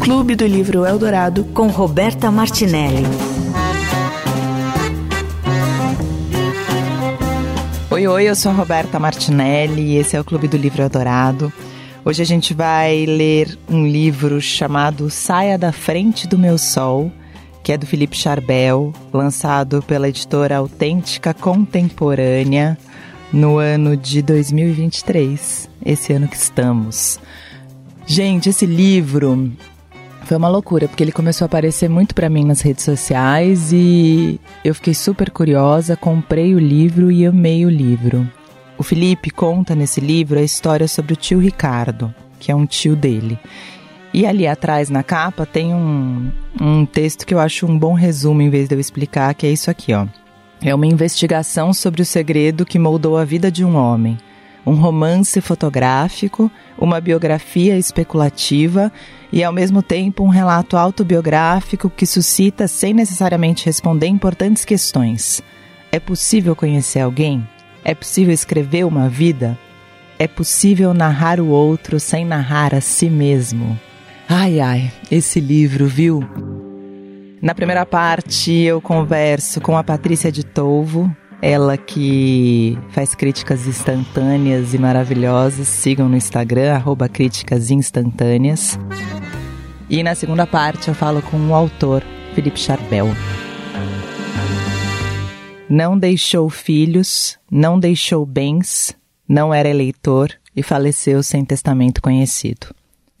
Clube do Livro Eldorado com Roberta Martinelli. Oi, oi, eu sou a Roberta Martinelli e esse é o Clube do Livro Eldorado. Hoje a gente vai ler um livro chamado Saia da Frente do Meu Sol, que é do Felipe Charbel, lançado pela editora Autêntica Contemporânea no ano de 2023, esse ano que estamos. Gente, esse livro foi uma loucura, porque ele começou a aparecer muito para mim nas redes sociais e eu fiquei super curiosa, comprei o livro e amei o livro. O Felipe conta nesse livro a história sobre o tio Ricardo, que é um tio dele. E ali atrás na capa tem um, um texto que eu acho um bom resumo em vez de eu explicar, que é isso aqui, ó. É uma investigação sobre o segredo que moldou a vida de um homem. Um romance fotográfico, uma biografia especulativa e, ao mesmo tempo, um relato autobiográfico que suscita, sem necessariamente responder, importantes questões. É possível conhecer alguém? É possível escrever uma vida? É possível narrar o outro sem narrar a si mesmo? Ai, ai, esse livro, viu? Na primeira parte, eu converso com a Patrícia de Tolvo, ela que faz críticas instantâneas e maravilhosas. Sigam no Instagram, arroba críticas instantâneas. E na segunda parte eu falo com o autor, Felipe Charbel. Não deixou filhos, não deixou bens, não era eleitor e faleceu sem testamento conhecido.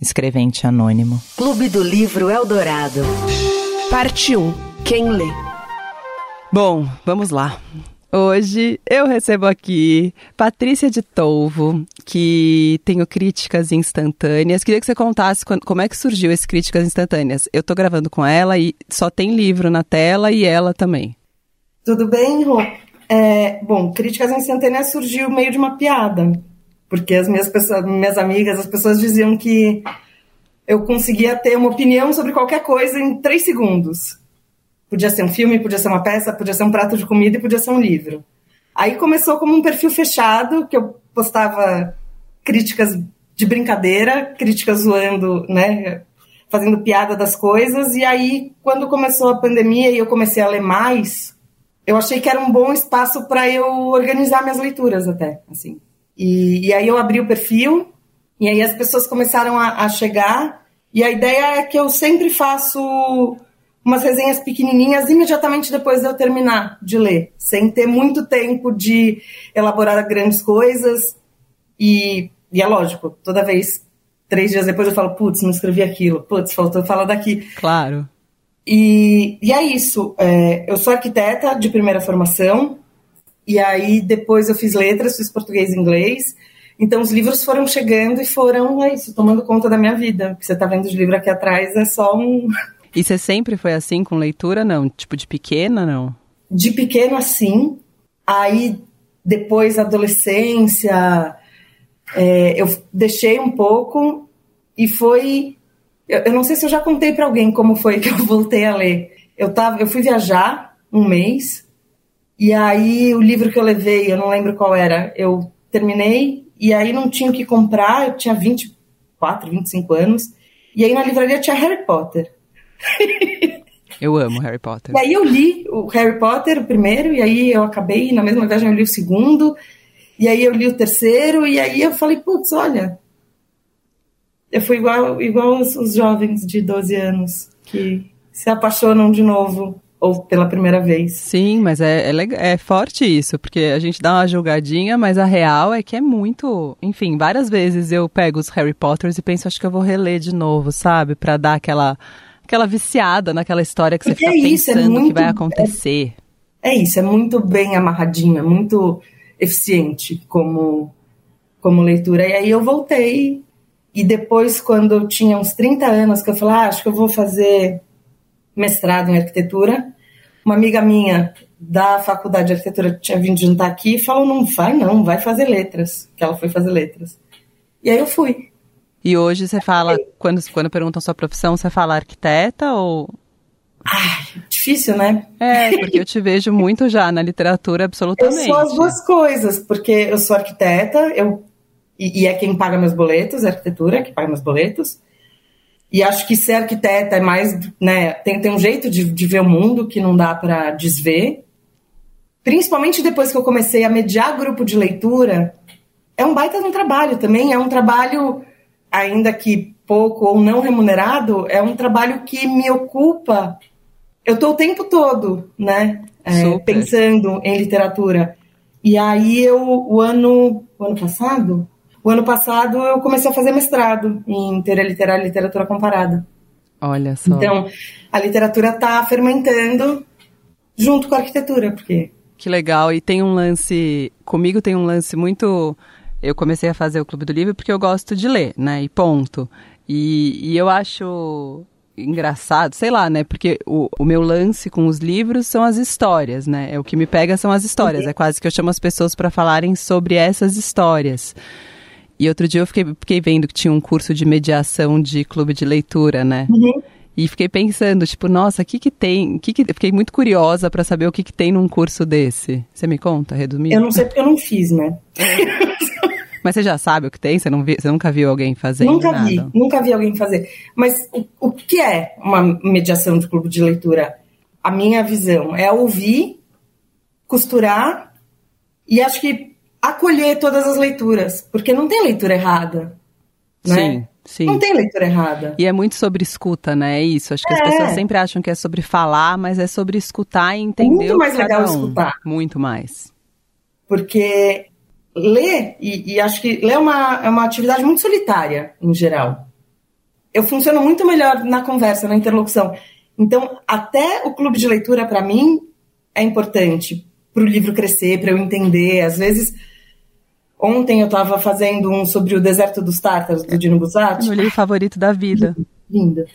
Escrevente anônimo. Clube do Livro Eldorado. Parte 1. Quem lê? Bom, vamos lá. Hoje eu recebo aqui Patrícia de Tolvo, que tenho críticas instantâneas. Queria que você contasse como é que surgiu esse críticas instantâneas. Eu tô gravando com ela e só tem livro na tela e ela também. Tudo bem, Rô? É, bom, críticas instantâneas surgiu meio de uma piada, porque as minhas pessoas, minhas amigas, as pessoas diziam que eu conseguia ter uma opinião sobre qualquer coisa em três segundos. Podia ser um filme, podia ser uma peça, podia ser um prato de comida e podia ser um livro. Aí começou como um perfil fechado, que eu postava críticas de brincadeira, críticas zoando, né, fazendo piada das coisas. E aí, quando começou a pandemia e eu comecei a ler mais, eu achei que era um bom espaço para eu organizar minhas leituras até, assim. E, e, aí eu abri o perfil, e aí as pessoas começaram a, a chegar, e a ideia é que eu sempre faço umas resenhas pequenininhas imediatamente depois de eu terminar de ler, sem ter muito tempo de elaborar grandes coisas. E, e é lógico, toda vez, três dias depois eu falo, putz, não escrevi aquilo, putz, faltou falar daqui. Claro. E, e é isso. É, eu sou arquiteta de primeira formação, e aí depois eu fiz letras, fiz português e inglês. Então os livros foram chegando e foram, é isso, tomando conta da minha vida. O que você está vendo de livro aqui atrás é só um, e você sempre foi assim com leitura, não? Tipo, de pequena, não? De pequeno, assim. Aí, depois, adolescência, é, eu deixei um pouco e foi... Eu, eu não sei se eu já contei para alguém como foi que eu voltei a ler. Eu, tava, eu fui viajar um mês e aí o livro que eu levei, eu não lembro qual era, eu terminei e aí não tinha o que comprar, eu tinha 24, 25 anos, e aí na livraria tinha Harry Potter. Eu amo Harry Potter. E aí eu li o Harry Potter, o primeiro, e aí eu acabei, na mesma viagem eu li o segundo, e aí eu li o terceiro, e aí eu falei, putz, olha, eu fui igual, igual os, os jovens de 12 anos, que se apaixonam de novo ou pela primeira vez. Sim, mas é, é, é, forte isso, porque a gente dá uma julgadinha, mas a real é que é muito. Enfim, várias vezes eu pego os Harry Potters e penso, acho que eu vou reler de novo, sabe? Para dar aquela aquela viciada naquela história que você fica é isso, é pensando é muito, que vai acontecer. É, é, isso, é muito bem amarradinho, é muito eficiente como, como leitura. E aí eu voltei, e depois, quando eu tinha uns 30 anos, que eu falei, ah, acho que eu vou fazer mestrado em arquitetura, uma amiga minha da faculdade de arquitetura tinha vindo jantar aqui e falou, não vai não, vai fazer letras, que ela foi fazer letras. E aí eu fui. E hoje você fala, quando, quando perguntam sua profissão, você fala arquiteta ou. Ai, difícil, né? É, porque eu te vejo muito já na literatura, absolutamente. Eu sou as duas coisas, porque eu sou arquiteta, eu e, e é quem paga meus boletos, a arquitetura, que paga meus boletos. E acho que ser arquiteta é mais, né, tem, tem um jeito de, de ver o mundo que não dá para desver. Principalmente depois que eu comecei a mediar grupo de leitura, é um baita de um trabalho também, é um trabalho, ainda que pouco ou não remunerado, é um trabalho que me ocupa. Eu estou o tempo todo, né, é, pensando em literatura. E aí eu, o ano, o ano passado, o ano passado eu comecei a fazer mestrado em teoria literária e literatura comparada. Olha só. Então, a literatura está fermentando junto com a arquitetura, porque... Que legal, e tem um lance, comigo tem um lance muito... Eu comecei a fazer o Clube do Livro porque eu gosto de ler, né, e ponto. E, e eu acho engraçado, sei lá, né? Porque o, o meu lance com os livros são as histórias, né? É o que me pega são as histórias. Uhum. É quase que eu chamo as pessoas para falarem sobre essas histórias. E outro dia eu fiquei, fiquei vendo que tinha um curso de mediação de clube de leitura, né? Uhum. E fiquei pensando, tipo, nossa, o que que tem? Que que... Fiquei muito curiosa para saber o que que tem num curso desse. Você me conta, resumindo? Eu não sei porque eu não fiz, né? Mas você já sabe o que tem? Você, não vi, você nunca viu alguém fazer? Nunca nada? vi, nunca vi alguém fazer. Mas o, o que é uma mediação de clube de leitura? A minha visão é ouvir, costurar e acho que acolher todas as leituras, porque não tem leitura errada. Né? Sim. Sim. Não tem leitura errada. E é muito sobre escuta, né? É isso. Acho que É. as pessoas sempre acham que é sobre falar, mas é sobre escutar e entender Muito mais legal um. escutar. Muito mais. Porque ler, e, e acho que ler é uma, é uma atividade muito solitária, em geral. Eu funciono muito melhor na conversa, na interlocução. Então, até o clube de leitura, para mim, é importante para o livro crescer, para eu entender. Às vezes, ontem eu estava fazendo um sobre o Deserto dos Tártaros, do Dino Buzzati. Meu livro favorito da vida. Linda.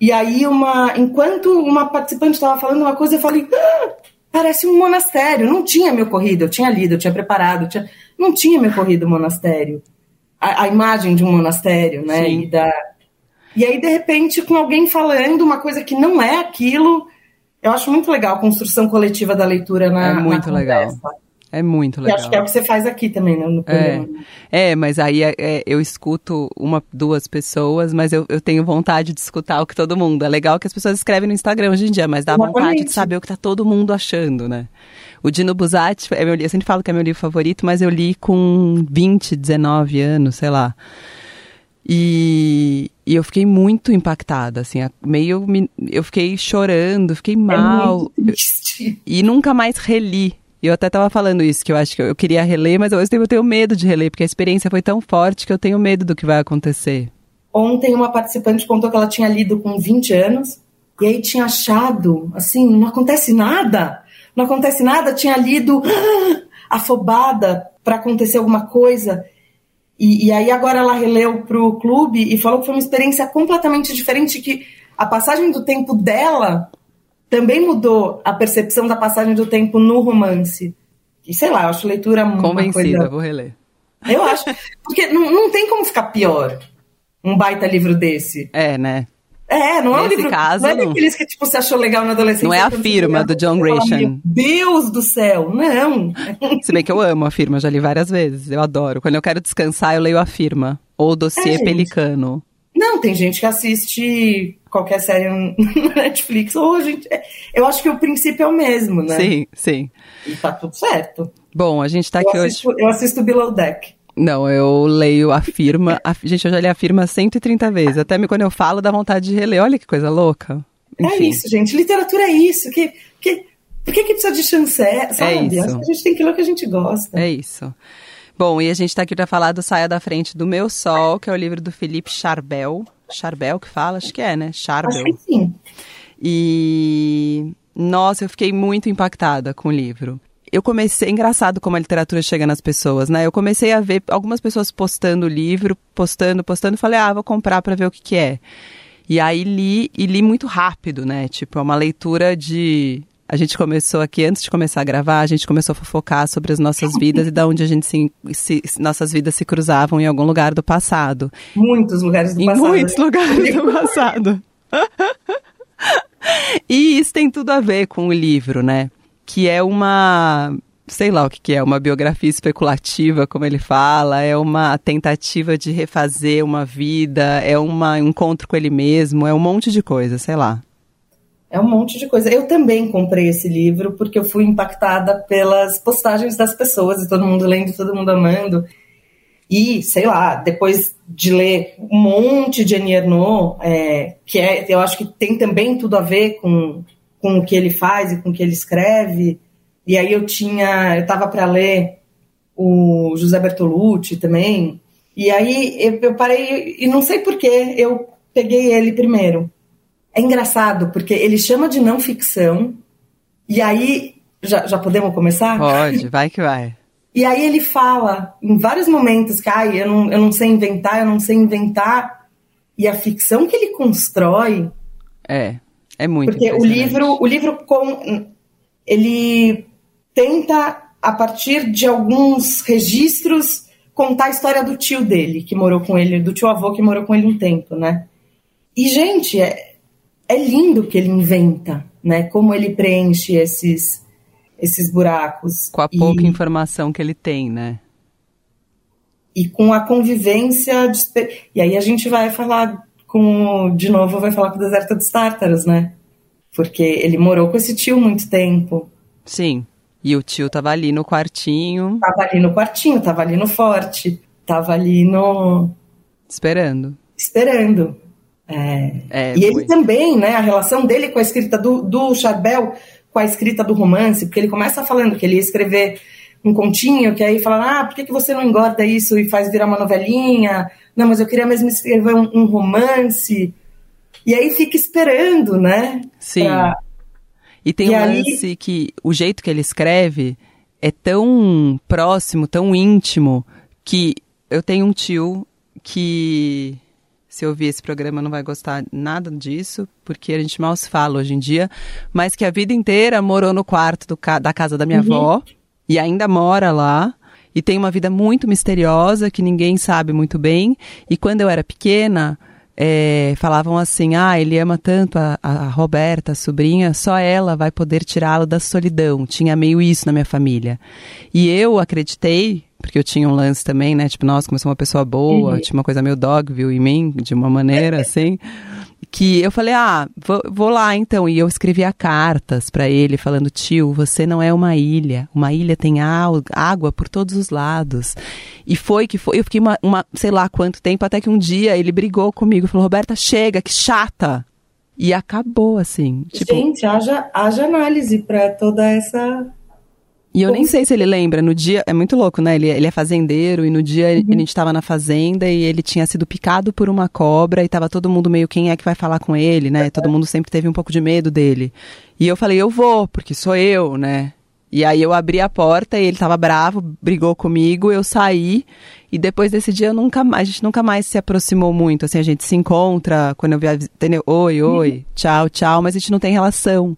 E aí, uma, enquanto uma participante estava falando uma coisa, eu falei, "Ah, parece um monastério. Não tinha me ocorrido, eu tinha lido, eu tinha preparado, eu tinha- não tinha me ocorrido monastério. A, a imagem de um monastério, né? Sim. E, da... e aí, de repente, com alguém falando uma coisa que não é aquilo, eu acho muito legal a construção coletiva da leitura na É muito na legal. É muito legal. acho que é o que você faz aqui também, né, no É, programa. é, mas aí é- é, eu escuto uma, duas pessoas, mas eu, eu tenho vontade de escutar o que todo mundo. É legal que as pessoas escrevem no Instagram hoje em dia, mas dá vontade de Exatamente. saber o que tá todo mundo achando, né? O Dino Buzzati, é meu, eu sempre falo que é meu livro favorito, mas eu li com 20, 19 anos, sei lá. E, e eu fiquei muito impactada, assim, meio. me- Eu fiquei chorando, fiquei É mal. triste. E nunca mais reli. Eu até tava falando isso, que eu acho que eu, eu queria reler, mas ao mesmo tempo eu tenho medo de reler, porque a experiência foi tão forte que eu tenho medo do que vai acontecer. Ontem uma participante contou que ela tinha lido com 20 anos e aí tinha achado, assim, não acontece nada, não acontece nada, tinha lido afobada para acontecer alguma coisa. E, e aí agora ela releu pro clube e falou que foi uma experiência completamente diferente, que a passagem do tempo dela também mudou a percepção da passagem do tempo no romance. E sei lá, eu acho leitura uma Convencida, coisa... vou reler. Eu acho. Porque não, não tem como ficar pior um baita livro desse. É, né? É, não é um Nesse livro. caso, não é daqueles que tipo, você achou legal na adolescência. Não é a firma do John fala, Grisham. Meu Deus do céu, não. Se bem que eu amo a firma, já li várias vezes, eu adoro. Quando eu quero descansar, eu leio a firma. Ou o dossiê É. Pelicano. Não, tem gente que assiste qualquer série na Netflix. Ou a gente. Eu acho que o princípio é o mesmo, né? Sim, sim. E tá tudo certo. Bom, a gente tá aqui eu, hoje. assisto, eu assisto Below Deck. Não, eu leio a firma. a- Gente, eu já li a firma 130 vezes. Até me- quando eu falo, dá vontade de reler. Olha que coisa louca. É Enfim. isso, gente. Literatura é isso. Que, que, por que, que precisa de chanceler? Sabe? isso. Acho que a gente tem que ler o que a gente gosta. É isso. Bom, e a gente tá aqui pra falar do Saia da Frente do Meu Sol, que é o livro do Felipe Charbel. Charbel que fala? Acho que é, né? Charbel. Acho que sim. E nossa, eu fiquei muito impactada com o livro. Eu comecei, é engraçado como a literatura chega nas pessoas, né? Eu comecei a ver algumas pessoas postando o livro, postando, postando, falei, ah, vou comprar pra ver o que que é. E aí li, e li muito rápido, né? Tipo, é uma leitura de a gente começou aqui, antes de começar a gravar, a gente começou a fofocar sobre as nossas vidas e da onde a gente se, se- nossas vidas se cruzavam em algum lugar do passado. Muitos lugares do Em passado. muitos lugares do passado. e isso tem tudo a ver com o livro, né? Que é uma. sei lá o que, que é, uma biografia especulativa, como ele fala, é uma tentativa de refazer uma vida, é uma, um encontro com ele mesmo, é um monte de coisa, sei lá. É um monte de coisa. Eu também comprei esse livro porque eu fui impactada pelas postagens das pessoas e todo mundo lendo, todo mundo amando. E, sei lá, depois de ler um monte de Annie Ernaux, é, que é, eu acho que tem também tudo a ver com, com o que ele faz e com o que ele escreve. E aí eu tinha, eu estava para ler o José Bertolucci também. E aí eu, eu parei, e não sei porquê, eu peguei ele primeiro. É engraçado, porque ele chama de não ficção, e aí. Já, já podemos começar? Pode, vai que vai. E aí ele fala em vários momentos que ai, eu, não, eu não sei inventar, eu não sei inventar. E a ficção que ele constrói. É, é muito Porque o livro, o livro com, ele tenta, a partir de alguns registros, contar a história do tio dele, que morou com ele, do tio avô que morou com ele um tempo, né? E, gente, é, é lindo que ele inventa, né? Como ele preenche esses esses buracos. Com a pouca e, informação que ele tem, né? E com a convivência. De, e aí a gente vai falar com. De novo, vai falar com o deserto dos Tártaros, né? Porque ele morou com esse tio muito tempo. Sim. E o tio tava ali no quartinho. Tava ali no quartinho, tava ali no forte. Tava ali no. Esperando. Esperando. É. É, e ele também, né? A relação dele com a escrita do, do Charbel com a escrita do romance, porque ele começa falando que ele ia escrever um continho, que aí fala, ah, por que, que você não engorda isso e faz virar uma novelinha? Não, mas eu queria mesmo escrever um, um romance. E aí fica esperando, né? Sim. Pra... E tem e um aí... lance que o jeito que ele escreve é tão próximo, tão íntimo, que eu tenho um tio que se ouvir esse programa não vai gostar nada disso, porque a gente mal se fala hoje em dia, mas que a vida inteira morou no quarto ca da casa da minha uhum. avó e ainda mora lá. E tem uma vida muito misteriosa que ninguém sabe muito bem. E quando eu era pequena, é, falavam assim: ah, ele ama tanto a, a Roberta, a sobrinha, só ela vai poder tirá-lo da solidão. Tinha meio isso na minha família. E eu acreditei, porque eu tinha um lance também, né? Tipo, nossa, como eu sou uma pessoa boa, uhum. tinha uma coisa meio dogville em mim, de uma maneira assim. Que eu falei, ah, vou, vou lá então. E eu escrevia cartas para ele, falando: tio, você não é uma ilha. Uma ilha tem água por todos os lados. E foi que foi. Eu fiquei uma, uma, sei lá quanto tempo, até que um dia ele brigou comigo, falou: Roberta, chega, que chata. E acabou assim. Tipo... Gente, haja, haja análise para toda essa e eu nem sei se ele lembra, no dia, é muito louco, né? Ele, ele é fazendeiro e no dia uhum. a gente estava na fazenda e ele tinha sido picado por uma cobra e tava todo mundo meio quem é que vai falar com ele, né? Todo mundo sempre teve um pouco de medo dele. E eu falei, eu vou, porque sou eu, né? E aí eu abri a porta e ele tava bravo, brigou comigo, eu saí e depois desse dia eu nunca mais, a gente nunca mais se aproximou muito, assim, a gente se encontra quando eu vi, entendeu? Oi, oi, uhum. tchau, tchau, mas a gente não tem relação.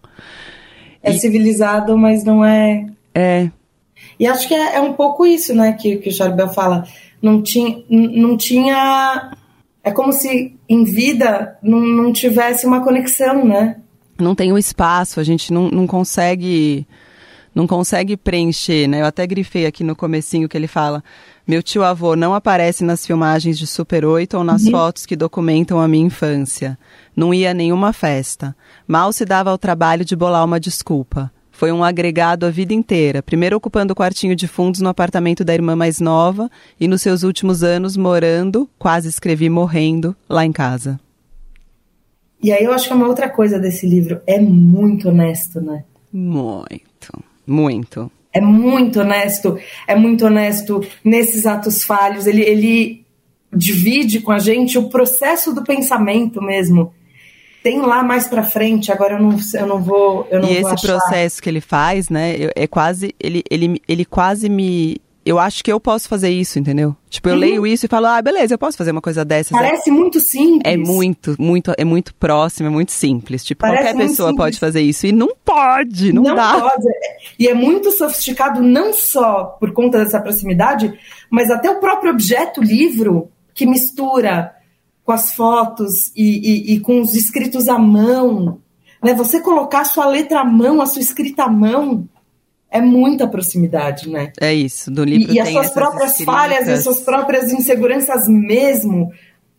É e... civilizado, mas não é é. E acho que é, é um pouco isso, né, que, que o Charbel fala. Não tinha, não tinha. É como se em vida não, não tivesse uma conexão, né? Não tem o espaço, a gente não, não consegue não consegue preencher, né? Eu até grifei aqui no comecinho que ele fala: "Meu tio avô não aparece nas filmagens de Super 8 ou nas uhum. fotos que documentam a minha infância. Não ia a nenhuma festa. Mal se dava ao trabalho de bolar uma desculpa. Foi um agregado a vida inteira, primeiro ocupando o quartinho de fundos no apartamento da irmã mais nova e nos seus últimos anos morando, quase escrevi morrendo, lá em casa. E aí eu acho que é uma outra coisa desse livro, é muito honesto, né? Muito, muito. É muito honesto, é muito honesto nesses atos falhos. Ele, ele divide com a gente o processo do pensamento mesmo tem lá mais para frente, agora eu não, eu não vou. Eu não e vou esse achar. processo que ele faz, né? É quase. Ele, ele, ele quase me. Eu acho que eu posso fazer isso, entendeu? Tipo, eu uhum. leio isso e falo, ah, beleza, eu posso fazer uma coisa dessa. Parece é, muito simples. É muito, muito, é muito próximo, é muito simples. Tipo, Parece qualquer pessoa simples. pode fazer isso. E não pode, não, não dá. Pode. E é muito sofisticado, não só por conta dessa proximidade, mas até o próprio objeto livro que mistura com as fotos e, e, e, com os escritos à mão. Né? Você colocar a sua letra à mão, a sua escrita à mão, é muita proximidade, né? É isso, do livro E, e as suas próprias escritas. falhas e as suas próprias inseguranças mesmo.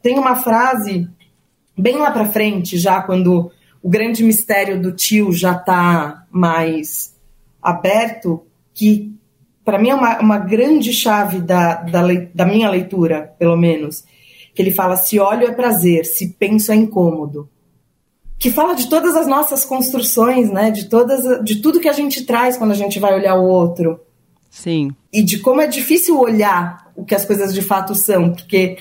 Tem uma frase bem lá pra frente, já quando o grande mistério do tio já tá mais aberto, que para mim é uma, uma grande chave da, da, da minha leitura, pelo menos. Que ele fala: se olho é prazer, se penso é incômodo. Que fala de todas as nossas construções, né? De, todas, de tudo que a gente traz quando a gente vai olhar o outro Sim, e de como é difícil olhar o que as coisas de fato são, porque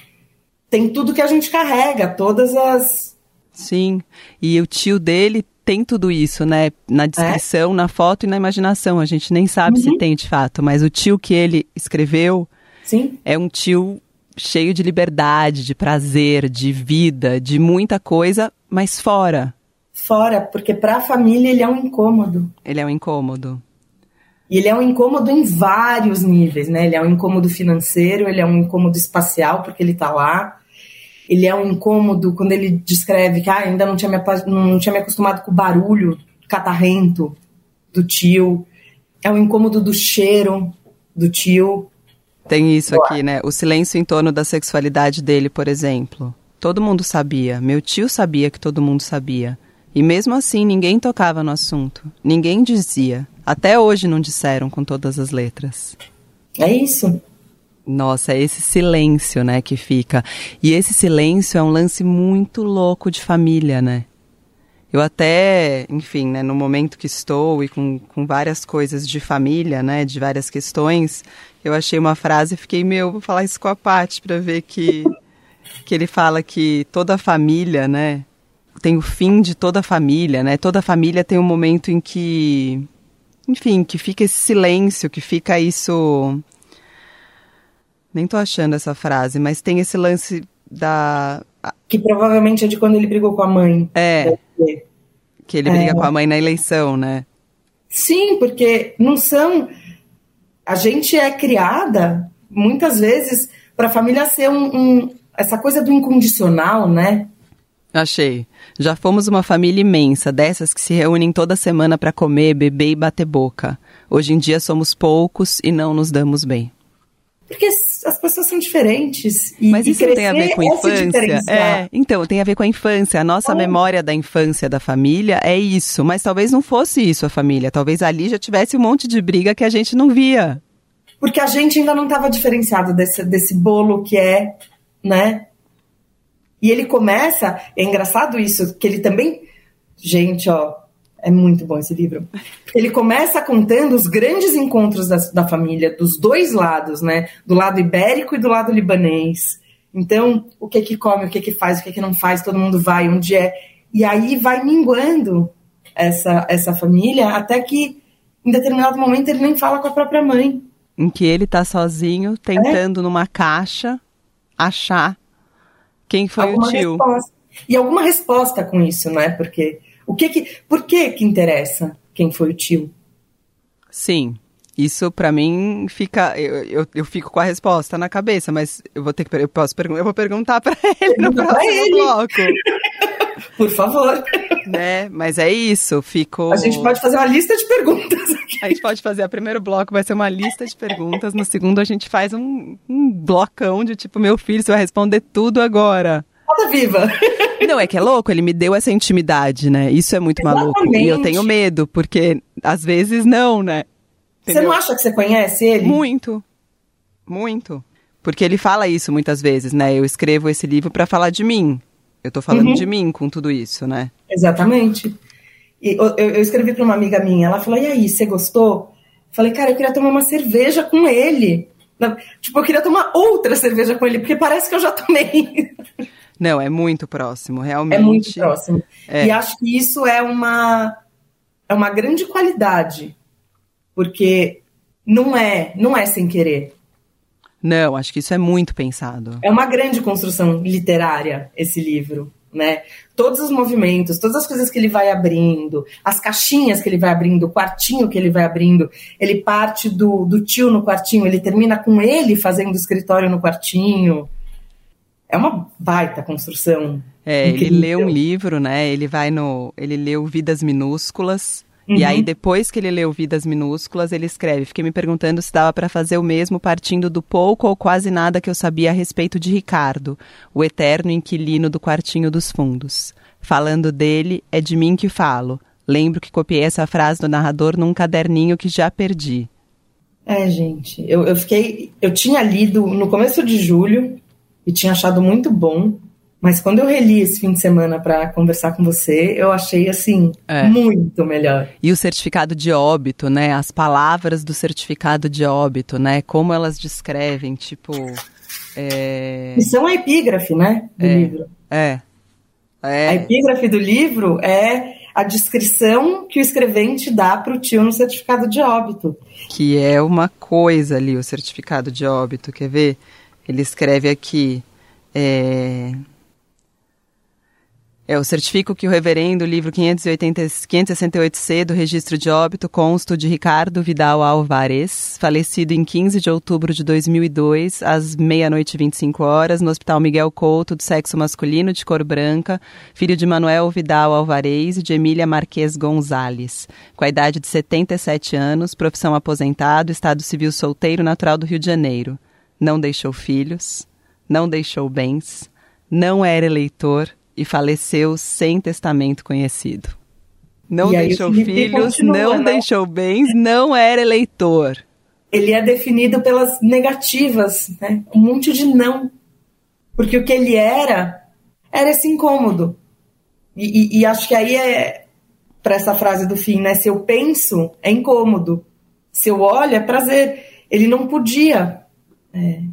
tem tudo que a gente carrega, todas as. sim. E o tio dele tem tudo isso, né? Na descrição, na foto e na imaginação. A gente nem sabe se tem de fato, mas o tio que ele escreveu Sim, é um tio cheio de liberdade, de prazer, de vida, de muita coisa, mas fora. fora, porque para a família ele é um incômodo. Ele é um incômodo. E ele é um incômodo em vários níveis, né? Ele é um incômodo financeiro, ele é um incômodo espacial, porque ele tá lá. Ele é um incômodo quando ele descreve que ah, ainda não tinha, me, não tinha me acostumado com o barulho catarrento do tio. É um incômodo do cheiro do tio. Tem isso aqui, né? O silêncio em torno da sexualidade dele, por exemplo. Todo mundo sabia. Meu tio sabia que todo mundo sabia. E mesmo assim, ninguém tocava no assunto. Ninguém dizia. Até hoje não disseram com todas as letras. É isso. Nossa, é esse silêncio, né, que fica. E esse silêncio é um lance muito louco de família, né? Eu até, enfim, né, no momento que estou e com, com várias coisas de família, né, de várias questões, eu achei uma frase e fiquei, meu, vou falar isso com a Paty para ver que, que ele fala que toda família, né, tem o fim de toda família, né? Toda família tem um momento em que, enfim, que fica esse silêncio, que fica isso nem tô achando essa frase, mas tem esse lance da. Que provavelmente é de quando ele brigou com a mãe. É, que ele briga com a mãe na eleição, né? Sim, porque não são. A gente é criada, muitas vezes, para a família ser um, um- essa coisa do incondicional, né? Achei. Já fomos uma família imensa, dessas que se reúnem toda semana para comer, beber e bater boca. Hoje em dia somos poucos e não nos damos bem. Porque as pessoas são diferentes. E, Mas e isso não tem a ver com se infância? diferenciar. É, então, tem a ver com a infância. A nossa É. memória da infância da família é isso. Mas talvez não fosse isso a família. Talvez ali já tivesse um monte de briga que a gente não via. Porque a gente ainda não estava diferenciado desse, desse bolo que é, né? E ele começa, é engraçado isso, que ele também. Gente, ó, é muito bom esse livro. Ele começa contando os grandes encontros da, da família, dos dois lados, né? Do lado ibérico e do lado libanês. Então, o que que come, o que que faz, o que que não faz, todo mundo vai, onde é. E aí vai minguando essa, essa família, até que em determinado momento ele nem fala com a própria mãe. Em que ele tá sozinho, tentando É. numa caixa achar quem foi alguma o tio. resposta. E alguma resposta com isso, né? Porque o que que, por que que interessa quem foi o tio? Sim. Isso pra mim fica. Eu, eu, eu fico com a resposta na cabeça, mas eu vou ter que. Eu, posso eu vou perguntar pra ele no próximo ele. bloco. Por favor. né? Mas é isso, fico. A gente pode fazer uma lista de perguntas aqui. A gente pode fazer o primeiro bloco, vai ser uma lista de perguntas. No segundo, a gente faz um, um blocão de tipo, meu filho, você vai responder tudo agora. Roda viva. Não, é que é louco, ele me deu essa intimidade, né? Isso é muito maluco. E eu Exatamente. tenho medo, porque às vezes não, né? Você Entendeu? não acha que você conhece ele? Muito. Muito. Porque ele fala isso muitas vezes, né? Eu escrevo esse livro pra falar de mim. Eu tô falando Uhum. de mim com tudo isso, né? Exatamente. E eu, eu escrevi para uma amiga minha, ela falou: e aí, você gostou? Falei, cara, eu queria tomar uma cerveja com ele. Tipo, eu queria tomar outra cerveja com ele, porque parece que eu já tomei. Não, é muito próximo, realmente. É muito próximo. É. E acho que isso é uma, é uma grande qualidade, porque não é, não é sem querer. Não, acho que isso é muito pensado. É uma grande construção literária esse livro, né? Todos os movimentos, todas as coisas que ele vai abrindo, as caixinhas que ele vai abrindo, o quartinho que ele vai abrindo, ele parte do, do tio no quartinho, ele termina com ele fazendo escritório no quartinho. É uma baita construção. É, ele Incrível. lê um livro, né? Ele vai no. Ele leu Vidas Minúsculas. Uhum. E aí, depois que ele leu Vidas Minúsculas, ele escreve: Fiquei me perguntando se dava para fazer o mesmo partindo do pouco ou quase nada que eu sabia a respeito de Ricardo, o eterno inquilino do quartinho dos fundos. Falando dele, é de mim que falo. Lembro que copiei essa frase do narrador num caderninho que já perdi. É, gente, eu, eu fiquei. Eu tinha lido no começo de julho e tinha achado muito bom. Mas quando eu reli esse fim de semana para conversar com você, eu achei assim é. muito melhor. E o certificado de óbito, né? As palavras do certificado de óbito, né? Como elas descrevem, tipo. É... E são a epígrafe, né? Do é. livro. É. é. A epígrafe do livro é a descrição que o escrevente dá para o tio no certificado de óbito. Que é uma coisa ali, o certificado de óbito. Quer ver? Ele escreve aqui. É, eu certifico que o reverendo, livro 580, 568C do registro de óbito, consto de Ricardo Vidal Alvarez, falecido em 15 de outubro de 2002, às meia-noite e 25 horas, no Hospital Miguel Couto, do sexo masculino, de cor branca, filho de Manuel Vidal Alvarez e de Emília Marques Gonzalez, com a idade de 77 anos, profissão aposentado, estado civil solteiro, natural do Rio de Janeiro. Não deixou filhos, não deixou bens, não era eleitor, e faleceu sem testamento conhecido. Não deixou filhos, continua, não né? deixou bens, não era eleitor. Ele é definido pelas negativas, né? Um monte de não. Porque o que ele era, era esse incômodo. E, e, e acho que aí é para essa frase do fim, né? Se eu penso, é incômodo. Se eu olho, é prazer. Ele não podia. É,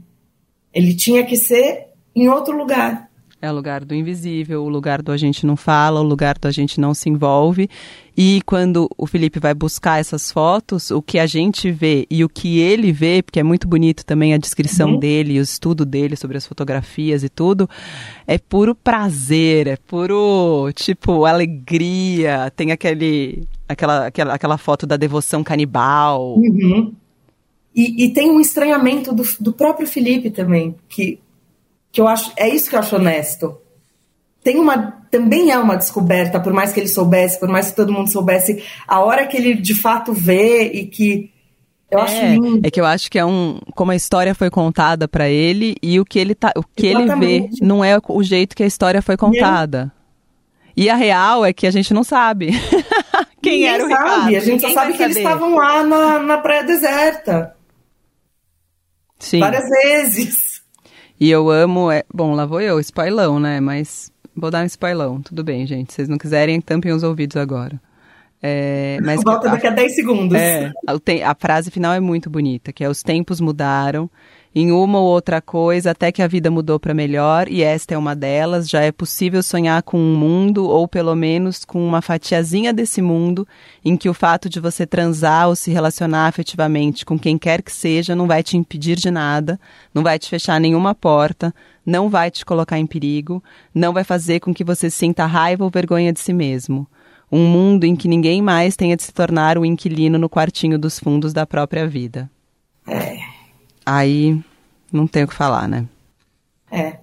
ele tinha que ser em outro lugar. É o lugar do invisível, o lugar do a gente não fala, o lugar do a gente não se envolve. E quando o Felipe vai buscar essas fotos, o que a gente vê e o que ele vê, porque é muito bonito também a descrição uhum. dele, o estudo dele sobre as fotografias e tudo, é puro prazer, é puro, tipo, alegria. Tem aquele, aquela, aquela, aquela foto da devoção canibal. Uhum. E, e, tem um estranhamento do, do próprio Felipe também, que que eu acho é isso que eu acho honesto. Tem uma também é uma descoberta, por mais que ele soubesse, por mais que todo mundo soubesse, a hora que ele de fato vê e que eu é, acho lindo. É que eu acho que é um como a história foi contada para ele e o que ele tá, o que Exatamente. ele vê não é o jeito que a história foi contada. E a real é que a gente não sabe quem Ninguém era o sabe. Ricardo. A gente só sabe que saber. eles estavam lá na, na praia deserta. Sim. Várias vezes. E eu amo. É... Bom, lá vou eu, spoilão, né? Mas vou dar um spoilão. Tudo bem, gente. Se vocês não quiserem, tampem os ouvidos agora. É, mas Volta daqui a 10 segundos. É, a, a frase final é muito bonita, que é os tempos mudaram, em uma ou outra coisa, até que a vida mudou para melhor, e esta é uma delas. Já é possível sonhar com um mundo, ou pelo menos com uma fatiazinha desse mundo, em que o fato de você transar ou se relacionar afetivamente com quem quer que seja não vai te impedir de nada, não vai te fechar nenhuma porta, não vai te colocar em perigo, não vai fazer com que você sinta raiva ou vergonha de si mesmo. Um mundo em que ninguém mais tenha de se tornar o inquilino no quartinho dos fundos da própria vida. É aí não tem o que falar, né? É.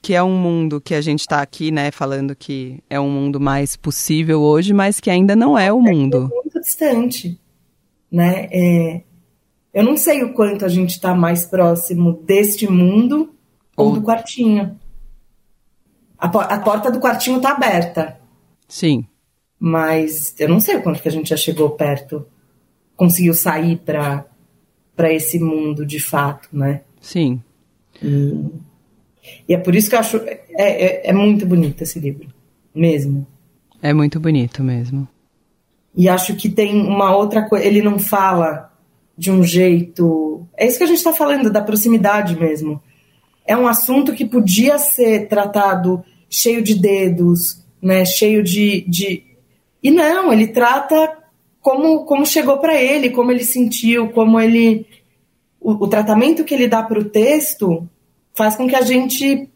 Que é um mundo que a gente está aqui, né, falando que é um mundo mais possível hoje, mas que ainda não é o é mundo. É muito distante, né? É, eu não sei o quanto a gente está mais próximo deste mundo ou, ou do quartinho. A, a porta do quartinho está aberta. Sim. Mas eu não sei o quanto que a gente já chegou perto, conseguiu sair para para esse mundo de fato, né? Sim. E, e, é por isso que eu acho é, é, é muito bonito esse livro, mesmo. É muito bonito mesmo. E acho que tem uma outra coisa. Ele não fala de um jeito. É isso que a gente está falando, da proximidade mesmo. É um assunto que podia ser tratado cheio de dedos, né? Cheio de. de... E não, ele trata como, como chegou para ele, como ele sentiu, como ele. O, o tratamento que ele dá para o texto faz com que a gente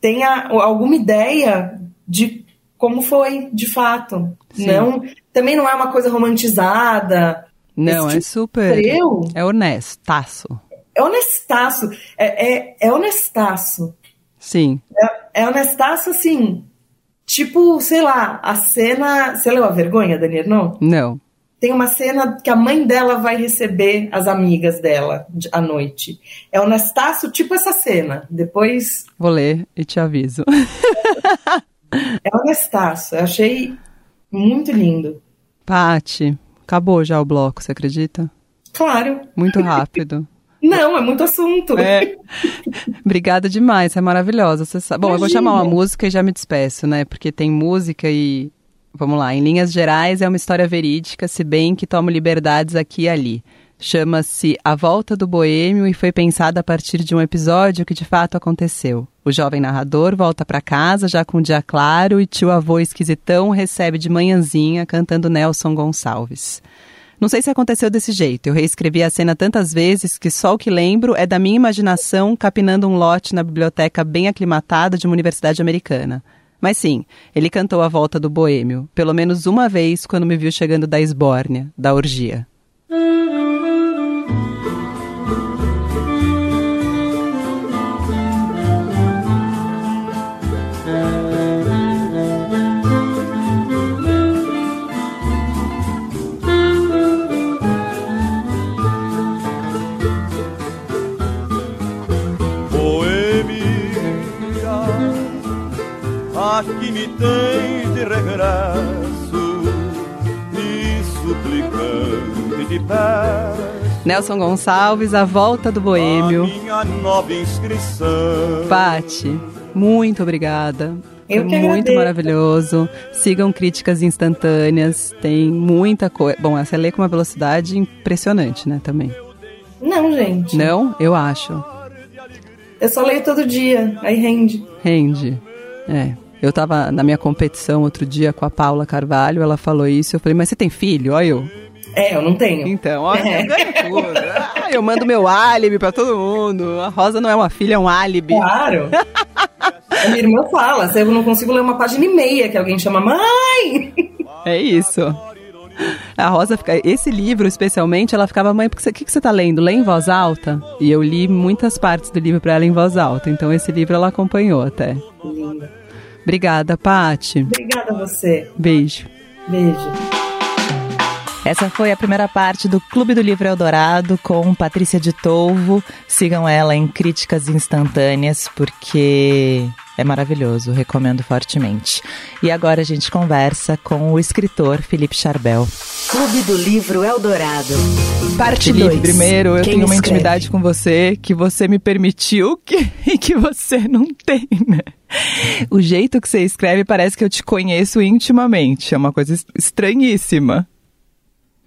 tenha alguma ideia de como foi de fato. Não, também não é uma coisa romantizada. Não, é super. Eu, é honestaço. É honestaço. É, é, é honestaço. Sim. É, é honestaço, assim, Tipo, sei lá, a cena. Você leu a vergonha, Dani Não? Não. Tem uma cena que a mãe dela vai receber as amigas dela à noite. É o Anastácio, tipo essa cena. Depois. Vou ler e te aviso. é o Anastácio. Eu achei muito lindo. Pati, acabou já o bloco, você acredita? Claro. Muito rápido. Não, é muito assunto. É. Obrigada demais, é maravilhosa. Bom, Imagina. eu vou chamar uma música e já me despeço, né? Porque tem música e. Vamos lá, em linhas gerais é uma história verídica, se bem que tomo liberdades aqui e ali. Chama-se A Volta do Boêmio e foi pensada a partir de um episódio que de fato aconteceu. O jovem narrador volta para casa já com o dia claro e tio avô esquisitão recebe de manhãzinha cantando Nelson Gonçalves. Não sei se aconteceu desse jeito. Eu reescrevi a cena tantas vezes que só o que lembro é da minha imaginação capinando um lote na biblioteca bem aclimatada de uma universidade americana. Mas sim, ele cantou a volta do boêmio, pelo menos uma vez quando me viu chegando da esbórnia, da orgia. Que me tens de regresso e suplicante de pés. Nelson Gonçalves, A Volta do Boêmio. minha nova inscrição. Pati, muito obrigada. Eu Foi muito maravilhoso. Sigam críticas instantâneas. Tem muita coisa. Bom, essa lê com uma velocidade impressionante, né? Também. Não, gente. Não? Eu acho. Eu só leio todo dia. Aí rende. Rende. É. Eu tava na minha competição outro dia com a Paula Carvalho, ela falou isso, eu falei, mas você tem filho? Olha eu. É, eu não tenho. Então, ó, é. eu tudo. Ah, eu mando meu álibi pra todo mundo. A Rosa não é uma filha, é um álibi. Claro. a minha irmã fala, eu não consigo ler uma página e meia que alguém chama mãe. É isso. A Rosa fica. Esse livro, especialmente, ela ficava, mãe, o que, que, você tá lendo? Lê em voz alta? E eu li muitas partes do livro para ela em voz alta. Então esse livro ela acompanhou até. Linda. Obrigada, Pati. Obrigada a você. Beijo. Beijo. Essa foi a primeira parte do Clube do Livro Eldorado com Patrícia de Tolvo. Sigam ela em Críticas Instantâneas, porque é maravilhoso, recomendo fortemente. E agora a gente conversa com o escritor Felipe Charbel. Clube do Livro Eldorado. Parte 2. Primeiro, eu Quem tenho uma escreve? intimidade com você que você me permitiu que, e que você não tem, né? O jeito que você escreve parece que eu te conheço intimamente. É uma coisa estranhíssima.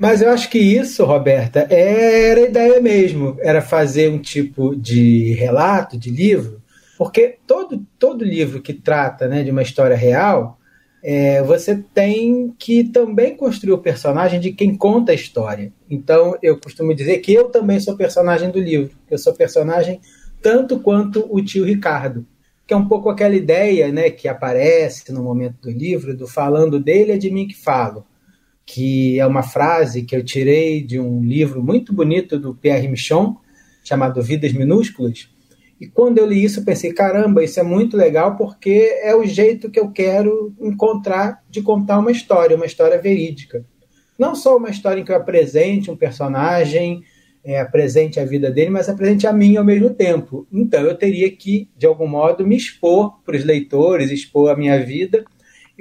Mas eu acho que isso, Roberta, era a ideia mesmo. Era fazer um tipo de relato, de livro, porque todo, todo livro que trata né, de uma história real, é, você tem que também construir o personagem de quem conta a história. Então, eu costumo dizer que eu também sou personagem do livro. Eu sou personagem tanto quanto o tio Ricardo que é um pouco aquela ideia né, que aparece no momento do livro, do falando dele é de mim que falo, que é uma frase que eu tirei de um livro muito bonito do Pierre Michon, chamado Vidas Minúsculas. E quando eu li isso, eu pensei: caramba, isso é muito legal porque é o jeito que eu quero encontrar de contar uma história, uma história verídica. Não só uma história em que eu apresente um personagem é, apresente a vida dele, mas apresente a mim ao mesmo tempo. Então eu teria que, de algum modo, me expor para os leitores, expor a minha vida.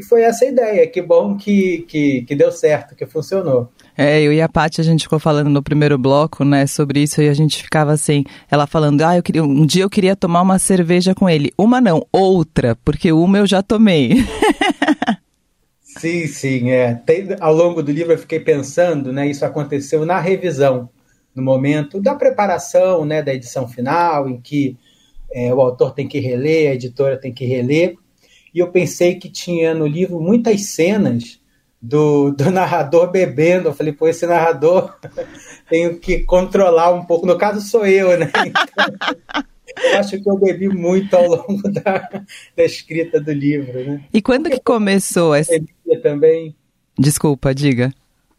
E foi essa a ideia. Que bom que, que, que deu certo, que funcionou. É, eu e a Paty, a gente ficou falando no primeiro bloco, né, sobre isso, e a gente ficava assim, ela falando, ah, eu queria, um dia eu queria tomar uma cerveja com ele. Uma não, outra, porque uma eu já tomei. sim, sim, é. Tem, ao longo do livro eu fiquei pensando, né, isso aconteceu na revisão no momento da preparação né, da edição final, em que é, o autor tem que reler, a editora tem que reler. E eu pensei que tinha no livro muitas cenas do, do narrador bebendo. Eu falei, pô, esse narrador tenho que controlar um pouco. No caso, sou eu, né? Então, eu acho que eu bebi muito ao longo da, da escrita do livro. Né? E quando Porque que começou essa. Também. Desculpa, diga.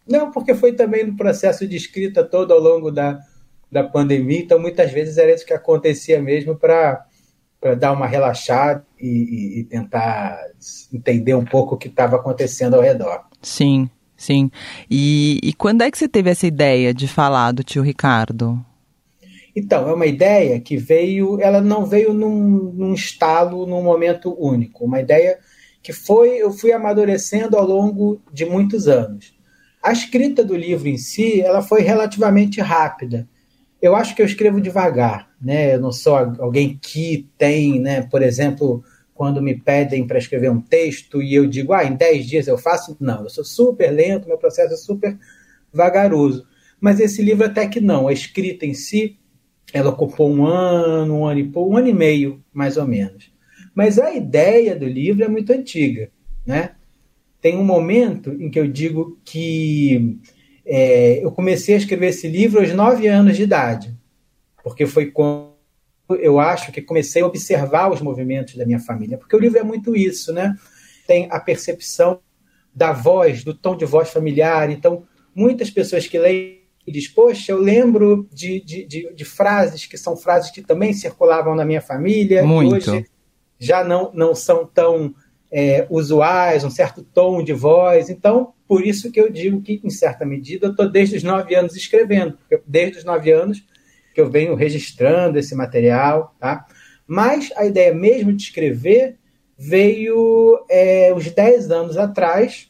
Não, porque foi também no processo de escrita todo ao longo da, da pandemia, então muitas vezes era isso que acontecia mesmo para para dar uma relaxada e, e, e, tentar entender um pouco o que estava acontecendo ao redor. Sim, sim. E, e quando é que você teve essa ideia de falar do tio Ricardo? Então, é uma ideia que veio, ela não veio num, num estalo, num momento único. Uma ideia que foi, eu fui amadurecendo ao longo de muitos anos. A escrita do livro em si, ela foi relativamente rápida. Eu acho que eu escrevo devagar, né? Eu não sou alguém que tem, né? Por exemplo, quando me pedem para escrever um texto e eu digo, ah, em 10 dias eu faço. Não, eu sou super lento, meu processo é super vagaroso. Mas esse livro até que não. A escrita em si, ela ocupou um ano, um ano e pouco, um ano e meio, mais ou menos. Mas a ideia do livro é muito antiga, né? Tem um momento em que eu digo que é, eu comecei a escrever esse livro aos nove anos de idade, porque foi quando eu acho que comecei a observar os movimentos da minha família, porque o livro é muito isso, né? Tem a percepção da voz, do tom de voz familiar. Então, muitas pessoas que leem e diz, poxa, eu lembro de, de, de, de, frases que são frases que também circulavam na minha família, Muito. hoje já não, não são tão é, usuais, um certo tom de voz. Então, por isso que eu digo que, em certa medida, eu estou desde os nove anos escrevendo, desde os nove anos que eu venho registrando esse material, tá? Mas a ideia mesmo de escrever veio é, uns dez anos atrás,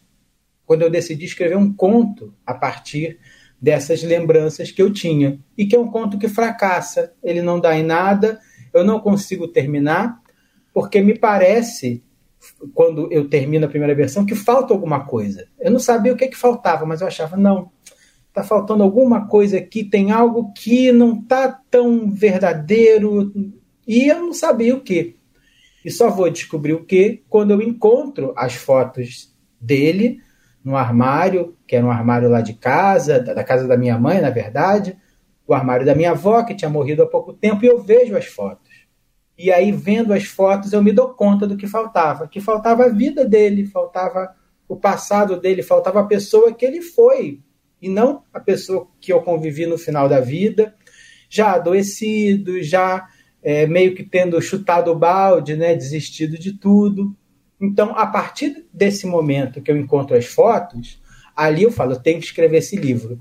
quando eu decidi escrever um conto a partir dessas lembranças que eu tinha. E que é um conto que fracassa, ele não dá em nada, eu não consigo terminar, porque me parece quando eu termino a primeira versão, que falta alguma coisa. Eu não sabia o que, que faltava, mas eu achava, não, está faltando alguma coisa aqui, tem algo que não está tão verdadeiro, e eu não sabia o que. E só vou descobrir o que quando eu encontro as fotos dele no armário, que era um armário lá de casa, da casa da minha mãe, na verdade, o armário da minha avó, que tinha morrido há pouco tempo, e eu vejo as fotos. E aí, vendo as fotos, eu me dou conta do que faltava. Que faltava a vida dele, faltava o passado dele, faltava a pessoa que ele foi. E não a pessoa que eu convivi no final da vida, já adoecido, já é, meio que tendo chutado o balde, né, desistido de tudo. Então, a partir desse momento que eu encontro as fotos, ali eu falo, eu tenho que escrever esse livro.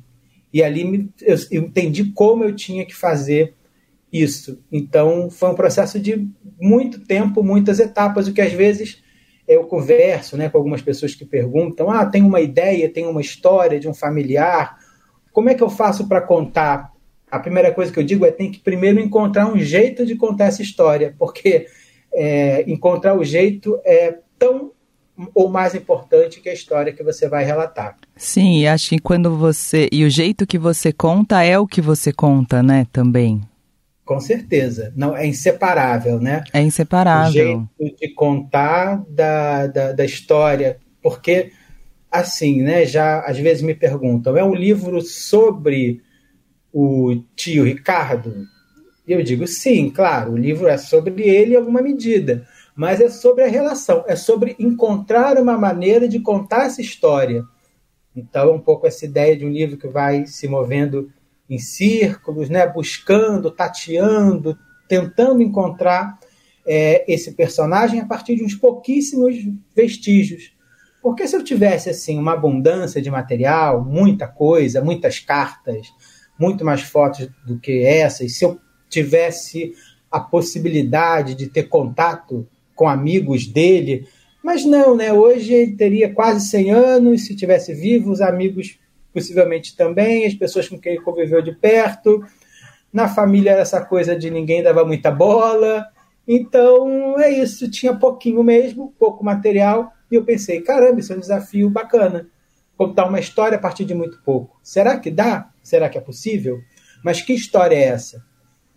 E ali eu, entendi como eu tinha que fazer isso. Então, foi um processo de muito tempo, muitas etapas, o que às vezes eu converso né, com algumas pessoas que perguntam: ah, tem uma ideia, tem uma história de um familiar, como é que eu faço para contar? A primeira coisa que eu digo é tem que primeiro encontrar um jeito de contar essa história, porque é, encontrar o jeito é tão ou mais importante que a história que você vai relatar. Sim, acho que quando você. E o jeito que você conta é o que você conta, né? Também. Com certeza. Não, é inseparável, né? É inseparável. O jeito de contar da, da, da história. Porque, assim, né? Já às vezes me perguntam: é um livro sobre o tio Ricardo? E eu digo: sim, claro, o livro é sobre ele em alguma medida. Mas é sobre a relação, é sobre encontrar uma maneira de contar essa história. Então, é um pouco essa ideia de um livro que vai se movendo em círculos, né, buscando, tateando, tentando encontrar é, esse personagem a partir de uns pouquíssimos vestígios. Porque se eu tivesse assim uma abundância de material, muita coisa, muitas cartas, muito mais fotos do que essas, se eu tivesse a possibilidade de ter contato com amigos dele, mas não, né? Hoje ele teria quase 100 anos, se tivesse vivo, os amigos possivelmente também, as pessoas com quem ele conviveu de perto. Na família era essa coisa de ninguém dava muita bola. Então é isso, tinha pouquinho mesmo, pouco material, e eu pensei, caramba, isso é um desafio bacana. Contar uma história a partir de muito pouco. Será que dá? Será que é possível? Mas que história é essa?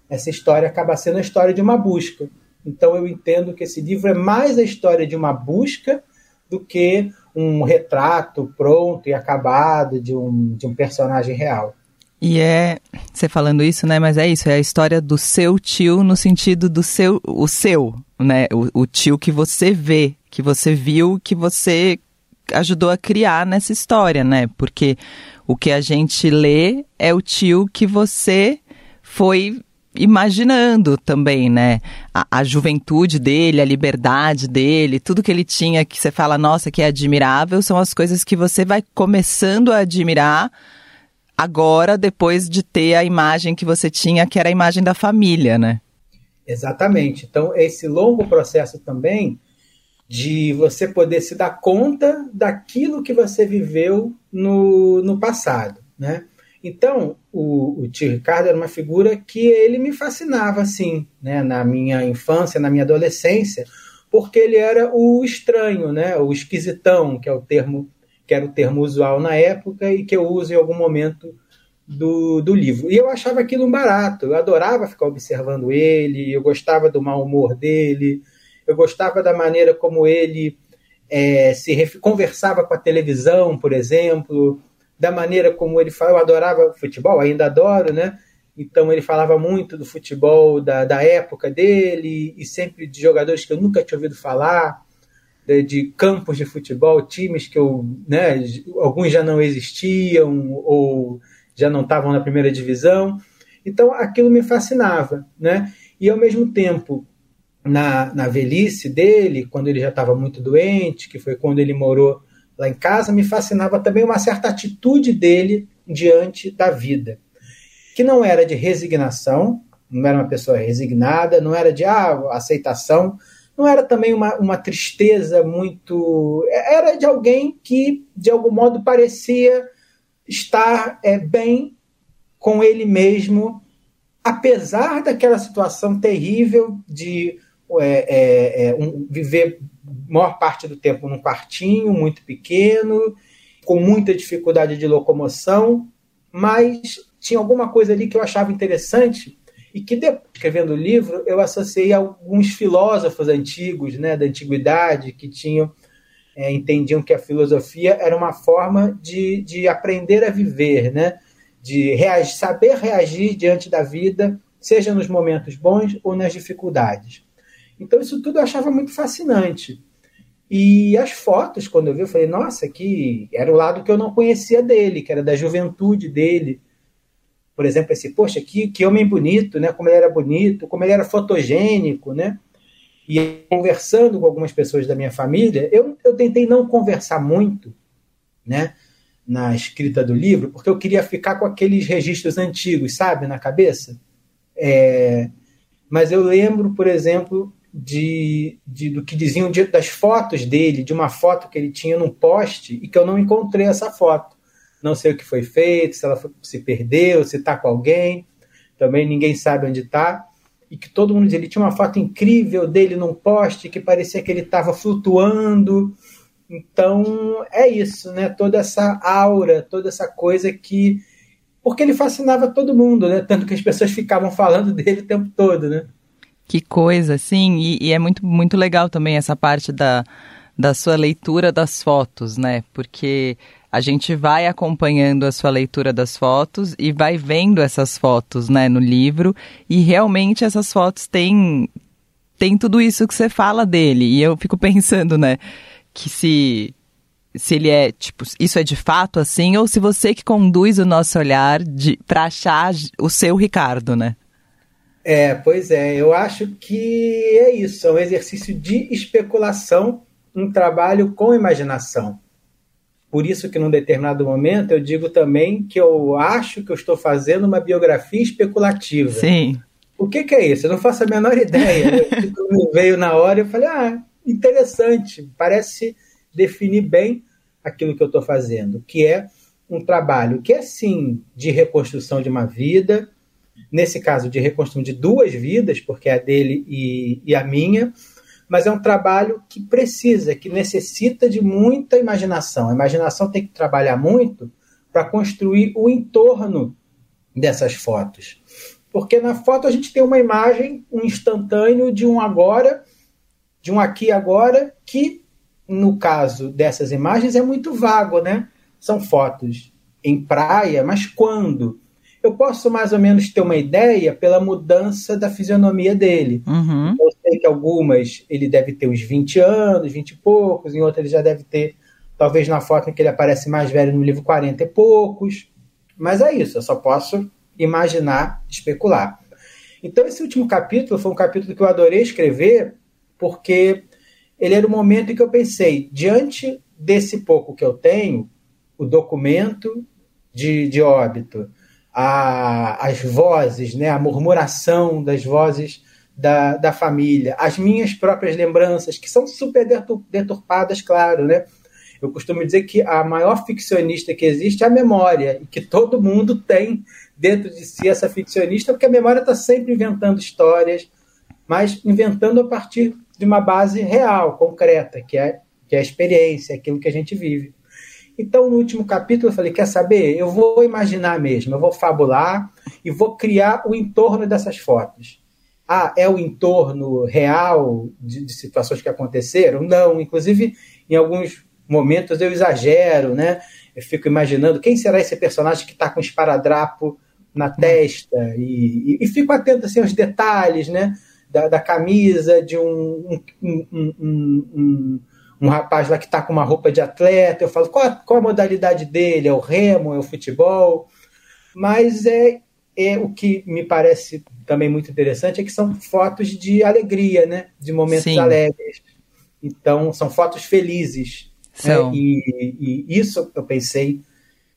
Essa história acaba sendo a história de uma busca. Então eu entendo que esse livro é mais a história de uma busca do que um retrato pronto e acabado de um, de um personagem real. E é, você falando isso, né? Mas é isso, é a história do seu tio no sentido do seu, o seu, né? O, o tio que você vê, que você viu, que você ajudou a criar nessa história, né? Porque o que a gente lê é o tio que você foi imaginando também, né? A, a, juventude dele, a liberdade dele, tudo que ele tinha que você fala, nossa, que é admirável, são as coisas que você vai começando a admirar agora, depois de ter a imagem que você tinha, que era a imagem da família, né? Exatamente. Então, esse longo processo também de você poder se dar conta daquilo que você viveu no, no passado, né? Então, o, o tio Ricardo era uma figura que ele me fascinava, assim, né, na minha infância, na minha adolescência, porque ele era o estranho, né, o esquisitão, que é o termo que era o termo usual na época e que eu uso em algum momento do, do livro. E eu achava aquilo um barato, eu adorava ficar observando ele, eu gostava do mau humor dele, eu gostava da maneira como ele é, se conversava com a televisão, por exemplo, da maneira como ele fala. Eu adorava futebol, ainda adoro, né? Então ele falava muito do futebol da, da época dele e sempre de jogadores que eu nunca tinha ouvido falar, de, de campos de futebol, times que eu, né, alguns já não existiam ou já não estavam na primeira divisão. Então aquilo me fascinava, né? E ao mesmo tempo, na, na velhice dele, quando ele já estava muito doente, que foi quando ele morou lá em casa, me fascinava também uma certa atitude dele diante da vida, que não era de resignação, não era uma pessoa resignada, não era de ah, aceitação, não era também uma, uma tristeza muito. Era de alguém que, de algum modo, parecia estar é, bem com ele mesmo, apesar daquela situação terrível de é, é, é um, viver maior parte do tempo num quartinho muito pequeno, com muita dificuldade de locomoção, mas tinha alguma coisa ali que eu achava interessante e que, escrevendo o livro, eu associei a alguns filósofos antigos, né, da antiguidade, que tinham é, entendiam que a filosofia era uma forma de, de aprender a viver, né, de reagir, saber reagir diante da vida, seja nos momentos bons ou nas dificuldades. Então, isso tudo eu achava muito fascinante. E as fotos, quando eu vi, eu falei, nossa, que era o lado que eu não conhecia dele, que era da juventude dele. Por exemplo, esse, poxa, que, que homem bonito, né? Como ele era bonito, como ele era fotogênico, né? E conversando com algumas pessoas da minha família, eu, eu tentei não conversar muito, né? Na escrita do livro, porque eu queria ficar com aqueles registros antigos, sabe, na cabeça. É, mas eu lembro, por exemplo, de, de, do que diziam de, das fotos dele, de uma foto que ele tinha num poste e que eu não encontrei essa foto. Não sei o que foi feito, se ela foi, se perdeu, se está com alguém, também ninguém sabe onde está. E que todo mundo dizia, ele tinha uma foto incrível dele num poste que parecia que ele estava flutuando. Então é isso, né? Toda essa aura, toda essa coisa que. Porque ele fascinava todo mundo, né? Tanto que as pessoas ficavam falando dele o tempo todo, né? Que coisa, sim, e, e, é muito, muito legal também essa parte da, da sua leitura das fotos, né? Porque a gente vai acompanhando a sua leitura das fotos e vai vendo essas fotos, né, no livro, e realmente essas fotos têm, têm tudo isso que você fala dele. E eu fico pensando, né, que se se ele é, tipo, isso é de fato assim, ou se você que conduz o nosso olhar para achar o seu Ricardo, né? É, pois é, eu acho que é isso, é um exercício de especulação, um trabalho com imaginação. Por isso que num determinado momento eu digo também que eu acho que eu estou fazendo uma biografia especulativa. Sim. O que, que é isso? Eu não faço a menor ideia. me veio na hora e eu falei, ah, interessante, parece definir bem aquilo que eu estou fazendo, que é um trabalho que é sim de reconstrução de uma vida, nesse caso de reconstrução de duas vidas, porque é a dele e, e a minha, mas é um trabalho que precisa, que necessita de muita imaginação. A imaginação tem que trabalhar muito para construir o entorno dessas fotos. Porque na foto a gente tem uma imagem, um instantâneo de um agora, de um aqui agora, que no caso dessas imagens é muito vago, né? São fotos em praia, mas quando? Eu posso mais ou menos ter uma ideia pela mudança da fisionomia dele. Uhum. Eu sei que algumas ele deve ter uns 20 anos, 20 e poucos, em outras ele já deve ter, talvez na foto em que ele aparece mais velho no livro, 40 e poucos. Mas é isso, eu só posso imaginar, especular. Então, esse último capítulo foi um capítulo que eu adorei escrever, porque ele era o momento em que eu pensei, diante desse pouco que eu tenho, o documento de, de óbito, a, as vozes, né, a murmuração das vozes da, da família, as minhas próprias lembranças, que são super deturpadas, claro, né? Eu costumo dizer que a maior ficcionista que existe é a memória, e que todo mundo tem dentro de si essa ficcionista, porque a memória está sempre inventando histórias, mas inventando a partir de uma base real, concreta, que é, que é a experiência, aquilo que a gente vive. Então, no último capítulo, eu falei: quer saber? Eu vou imaginar mesmo, eu vou fabular e vou criar o entorno dessas fotos. Ah, é o entorno real de, de situações que aconteceram? Não. Inclusive, em alguns momentos eu exagero, né? Eu fico imaginando quem será esse personagem que está com esparadrapo na testa e, e, e, fico atento assim, aos detalhes, né? Da, da camisa de um, um, um, um, um rapaz lá que está com uma roupa de atleta. Eu falo qual, a, qual a modalidade dele? É o remo? É o futebol? Mas é, é o que me parece também muito interessante é que são fotos de alegria, né? De momentos Sim. alegres. Então são fotos felizes. Né? E, e isso eu pensei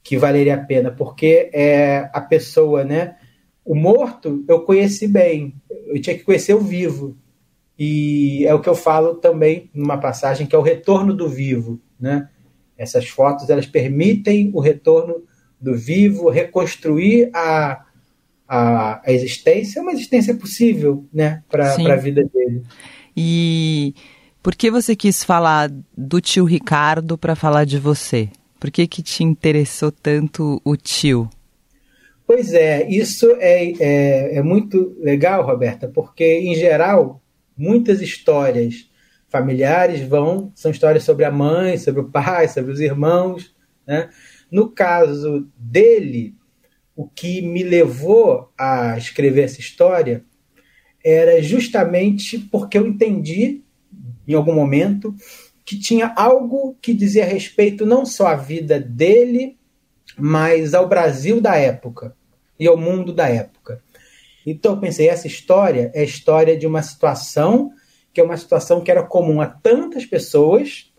que valeria a pena, porque é a pessoa, né? O morto eu conheci bem, eu tinha que conhecer o vivo. E é o que eu falo também numa passagem que é o retorno do vivo, né? Essas fotos elas permitem o retorno do vivo, reconstruir a, a, a existência, uma existência possível, né, para a vida dele. E por que você quis falar do tio Ricardo para falar de você? Por que, que te interessou tanto o tio? Pois é, isso é, é, é muito legal, Roberta, porque, em geral, muitas histórias familiares vão são histórias sobre a mãe, sobre o pai, sobre os irmãos. Né? No caso dele, o que me levou a escrever essa história era justamente porque eu entendi, em algum momento, que tinha algo que dizia respeito não só à vida dele, mas ao Brasil da época e ao mundo da época. Então eu pensei, essa história é a história de uma situação que é uma situação que era comum a tantas pessoas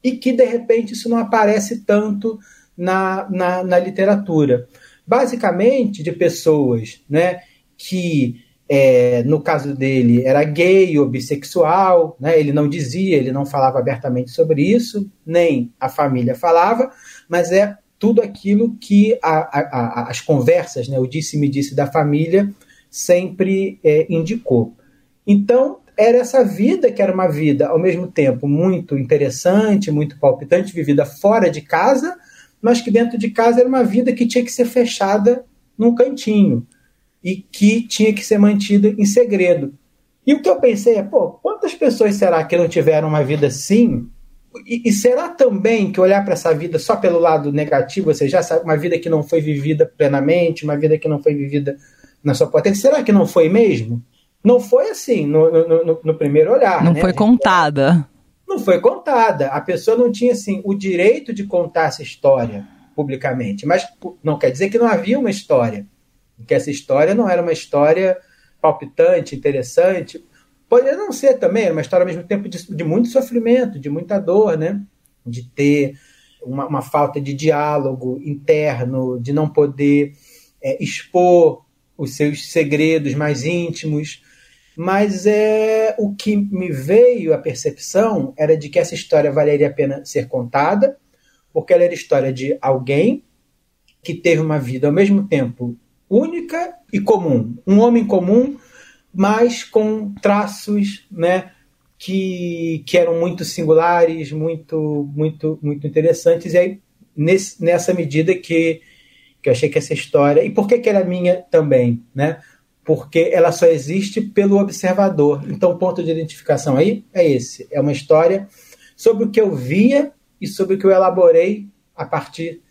e que de repente isso não aparece tanto na, na, na literatura. Basicamente de pessoas né, que é, no caso dele, era gay ou bissexual, né? ele não dizia, ele não falava abertamente sobre isso, nem a família falava, mas é tudo aquilo que a, a, a, as conversas, né? o disse-me-disse da família, sempre é, indicou. Então, era essa vida que era uma vida, ao mesmo tempo, muito interessante, muito palpitante, vivida fora de casa, mas que dentro de casa era uma vida que tinha que ser fechada num cantinho e que tinha que ser mantido em segredo. E o que eu pensei é, pô, quantas pessoas será que não tiveram uma vida assim? E, e será também que olhar para essa vida só pelo lado negativo, ou seja, uma vida que não foi vivida plenamente, uma vida que não foi vivida na sua potência, será que não foi mesmo? Não foi assim no, no, no, no primeiro olhar. Não né? foi contada. Não foi contada. A pessoa não tinha assim o direito de contar essa história publicamente, mas não quer dizer que não havia uma história que essa história não era uma história palpitante, interessante. Poderia não ser também, era uma história ao mesmo tempo de, de muito sofrimento, de muita dor, né? De ter uma, uma falta de diálogo interno, de não poder é, expor os seus segredos mais íntimos. Mas é o que me veio a percepção era de que essa história valeria a pena ser contada, porque ela era história de alguém que teve uma vida ao mesmo tempo única e comum. Um homem comum, mas com traços né, que, que eram muito singulares, muito, muito, muito interessantes. E aí, nesse, nessa medida que, que eu achei que essa história. E por que, que ela é minha também? Né? Porque ela só existe pelo observador. Então, o ponto de identificação aí é esse: é uma história sobre o que eu via e sobre o que eu elaborei a partir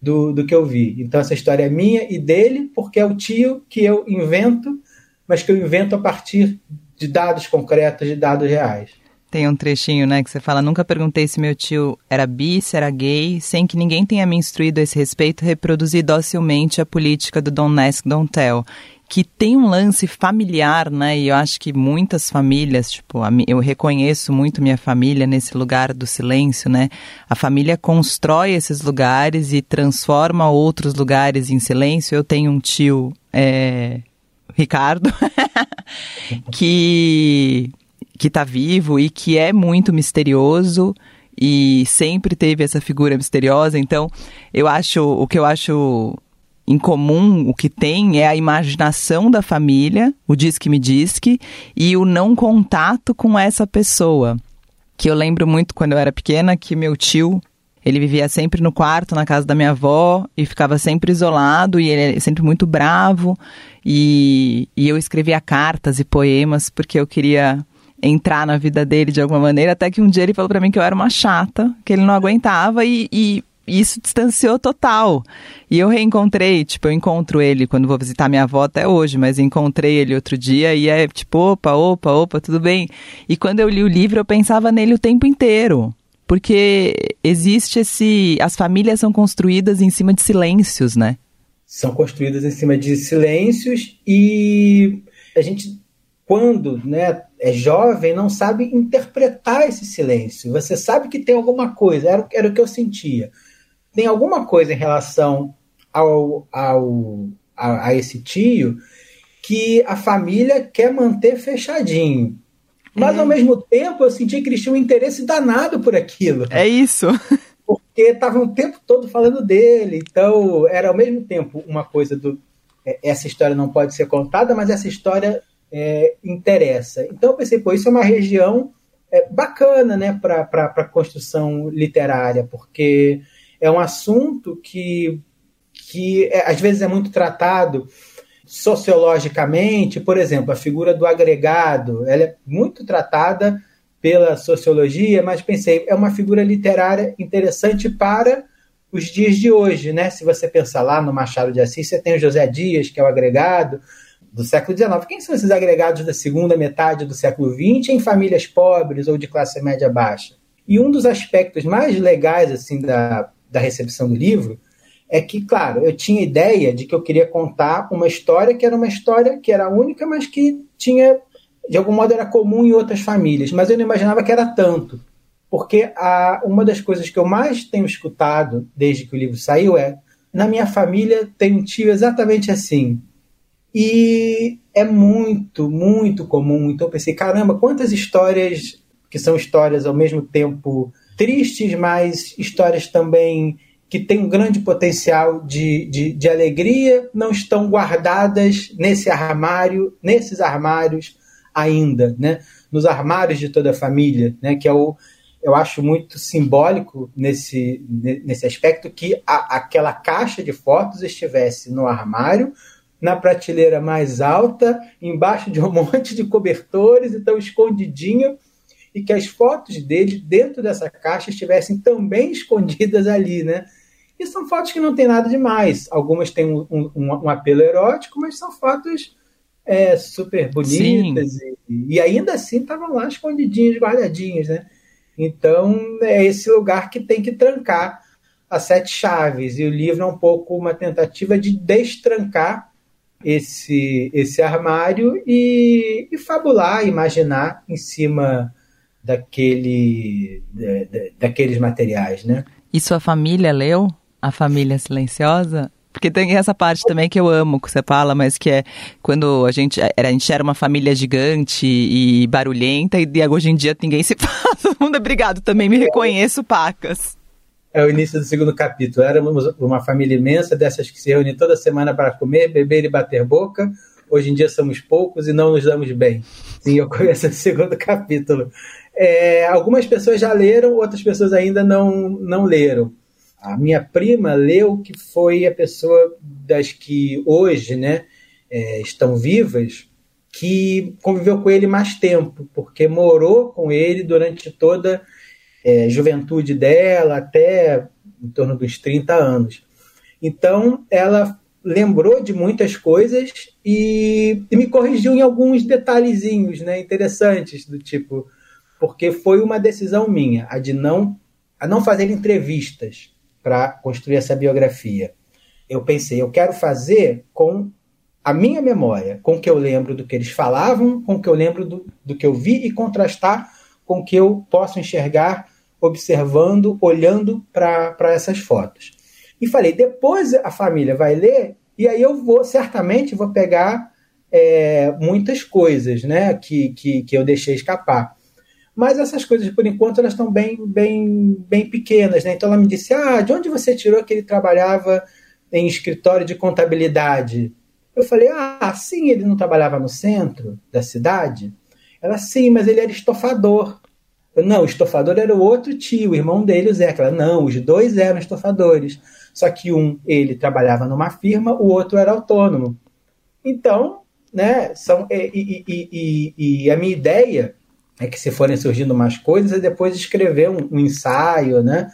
do, do que eu vi. Então essa história é minha e dele, porque é o tio que eu invento, mas que eu invento a partir de dados concretos, de dados reais. Tem um trechinho, né, que você fala: Nunca perguntei se meu tio era bi, se era gay, sem que ninguém tenha me instruído a esse respeito, reproduzi docilmente a política do Don't Ask, Don't Tell, que tem um lance familiar, né? E eu acho que muitas famílias, tipo, eu reconheço muito minha família nesse lugar do silêncio, né? A família constrói esses lugares e transforma outros lugares em silêncio. Eu tenho um tio, é, Ricardo, que que tá vivo e que é muito misterioso e sempre teve essa figura misteriosa. Então, eu acho o que eu acho em comum, o que tem é a imaginação da família, o diz que me diz que, e o não contato com essa pessoa. Que eu lembro muito quando eu era pequena que meu tio, ele vivia sempre no quarto, na casa da minha avó, e ficava sempre isolado, e ele é sempre muito bravo, e, e eu escrevia cartas e poemas porque eu queria entrar na vida dele de alguma maneira, até que um dia ele falou para mim que eu era uma chata, que ele não aguentava e, e isso distanciou total. E eu reencontrei, tipo, eu encontro ele quando vou visitar minha avó até hoje, mas encontrei ele outro dia e é tipo, opa, opa, opa, tudo bem. E quando eu li o livro, eu pensava nele o tempo inteiro. Porque existe esse. As famílias são construídas em cima de silêncios, né? São construídas em cima de silêncios e a gente, quando né, é jovem, não sabe interpretar esse silêncio. Você sabe que tem alguma coisa, era, era o que eu sentia tem alguma coisa em relação ao, ao, a, a esse tio que a família quer manter fechadinho. Mas ao mesmo tempo eu senti que eles tinham um interesse danado por aquilo. É isso. Porque estavam o tempo todo falando dele. Então era ao mesmo tempo uma coisa do. É, essa história não pode ser contada, mas essa história é, interessa. Então eu pensei, pô, isso é uma região é, bacana né, para a construção literária, porque é um assunto que, que é, às vezes é muito tratado sociologicamente, por exemplo, a figura do agregado, ela é muito tratada pela sociologia, mas pensei, é uma figura literária interessante para os dias de hoje, né? Se você pensar lá no Machado de Assis, você tem o José Dias, que é o agregado do século XIX. Quem são esses agregados da segunda metade do século XX em famílias pobres ou de classe média baixa? E um dos aspectos mais legais assim da, da recepção do livro é que, claro, eu tinha ideia de que eu queria contar uma história que era uma história que era única, mas que tinha, de algum modo, era comum em outras famílias. Mas eu não imaginava que era tanto. Porque a, uma das coisas que eu mais tenho escutado desde que o livro saiu é: na minha família tem um tio exatamente assim. E é muito, muito comum. Então eu pensei: caramba, quantas histórias que são histórias ao mesmo tempo tristes, mas histórias também que têm um grande potencial de, de, de alegria, não estão guardadas nesse armário, nesses armários ainda, né? nos armários de toda a família, né? que é o, eu acho muito simbólico nesse, nesse aspecto que a, aquela caixa de fotos estivesse no armário, na prateleira mais alta, embaixo de um monte de cobertores, então escondidinho e que as fotos dele dentro dessa caixa estivessem também escondidas ali, né? E são fotos que não tem nada demais. Algumas têm um, um, um apelo erótico, mas são fotos é, super bonitas e, e, ainda assim estavam lá escondidinhas, guardadinhas, né? Então é esse lugar que tem que trancar as sete chaves e o livro é um pouco uma tentativa de destrancar esse esse armário e, e fabular, imaginar em cima daquele, da, da, daqueles materiais, né? E sua família leu? A Família Silenciosa? Porque tem essa parte também que eu amo, que você fala, mas que é quando a gente era, a gente era uma família gigante e barulhenta, e hoje em dia ninguém se fala. Todo mundo é obrigado, também me reconheço, pacas. É o início do segundo capítulo. Éramos uma família imensa, dessas que se reúne toda semana para comer, beber e bater boca. Hoje em dia somos poucos e não nos damos bem. Sim, eu começo o segundo capítulo. É, algumas pessoas já leram, outras pessoas ainda não, não leram. A minha prima leu, que foi a pessoa das que hoje né, é, estão vivas, que conviveu com ele mais tempo, porque morou com ele durante toda a é, juventude dela, até em torno dos 30 anos. Então, ela lembrou de muitas coisas e, e me corrigiu em alguns detalhezinhos né, interessantes, do tipo porque foi uma decisão minha, a de não, a não fazer entrevistas para construir essa biografia. Eu pensei, eu quero fazer com a minha memória com o que eu lembro do que eles falavam, com o que eu lembro do, do que eu vi e contrastar com o que eu posso enxergar observando, olhando para essas fotos. E falei, depois a família vai ler e aí eu vou, certamente, vou pegar é, muitas coisas né, que, que, que eu deixei escapar. Mas essas coisas, por enquanto, elas estão bem, bem, bem pequenas. Né? Então ela me disse: Ah, de onde você tirou que ele trabalhava em escritório de contabilidade? Eu falei: Ah, sim, ele não trabalhava no centro da cidade? Ela, sim, mas ele era estofador. Não, o estofador era o outro tio, o irmão dele, o Zé. Ela, não, os dois eram estofadores. Só que um, ele trabalhava numa firma, o outro era autônomo. Então, né, são, e, e, e, e a minha ideia é que se forem surgindo mais coisas, é depois escrever um, um ensaio, né,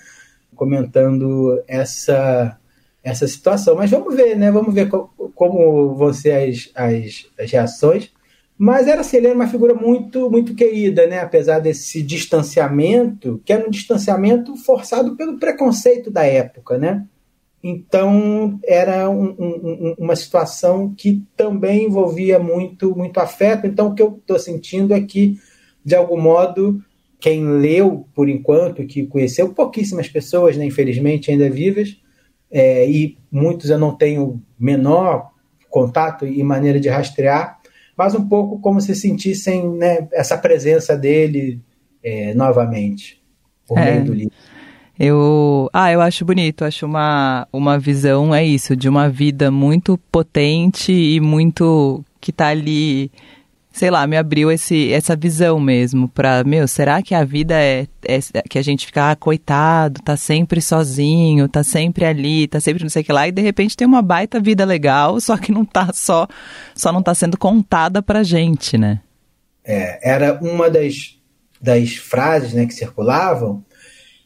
comentando essa essa situação. Mas vamos ver, né? Vamos ver co como vão ser as, as, as, reações. Mas era assim, ele era uma figura muito muito querida, né? Apesar desse distanciamento, que era um distanciamento forçado pelo preconceito da época, né? Então era um, um, uma situação que também envolvia muito muito afeto. Então o que eu estou sentindo é que de algum modo, quem leu por enquanto, que conheceu pouquíssimas pessoas, né, infelizmente ainda vivas, é, e muitos eu não tenho menor contato e maneira de rastrear, mas um pouco como se sentissem né, essa presença dele é, novamente por é. meio do livro. Eu, ah, eu acho bonito, acho uma, uma visão, é isso, de uma vida muito potente e muito que está ali sei lá, me abriu esse, essa visão mesmo para, meu, será que a vida é, é, que a gente fica, ah, coitado, tá sempre sozinho, tá sempre ali, tá sempre não sei o que lá, e de repente tem uma baita vida legal, só que não tá só, só não tá sendo contada pra gente, né? É, era uma das, das frases, né, que circulavam,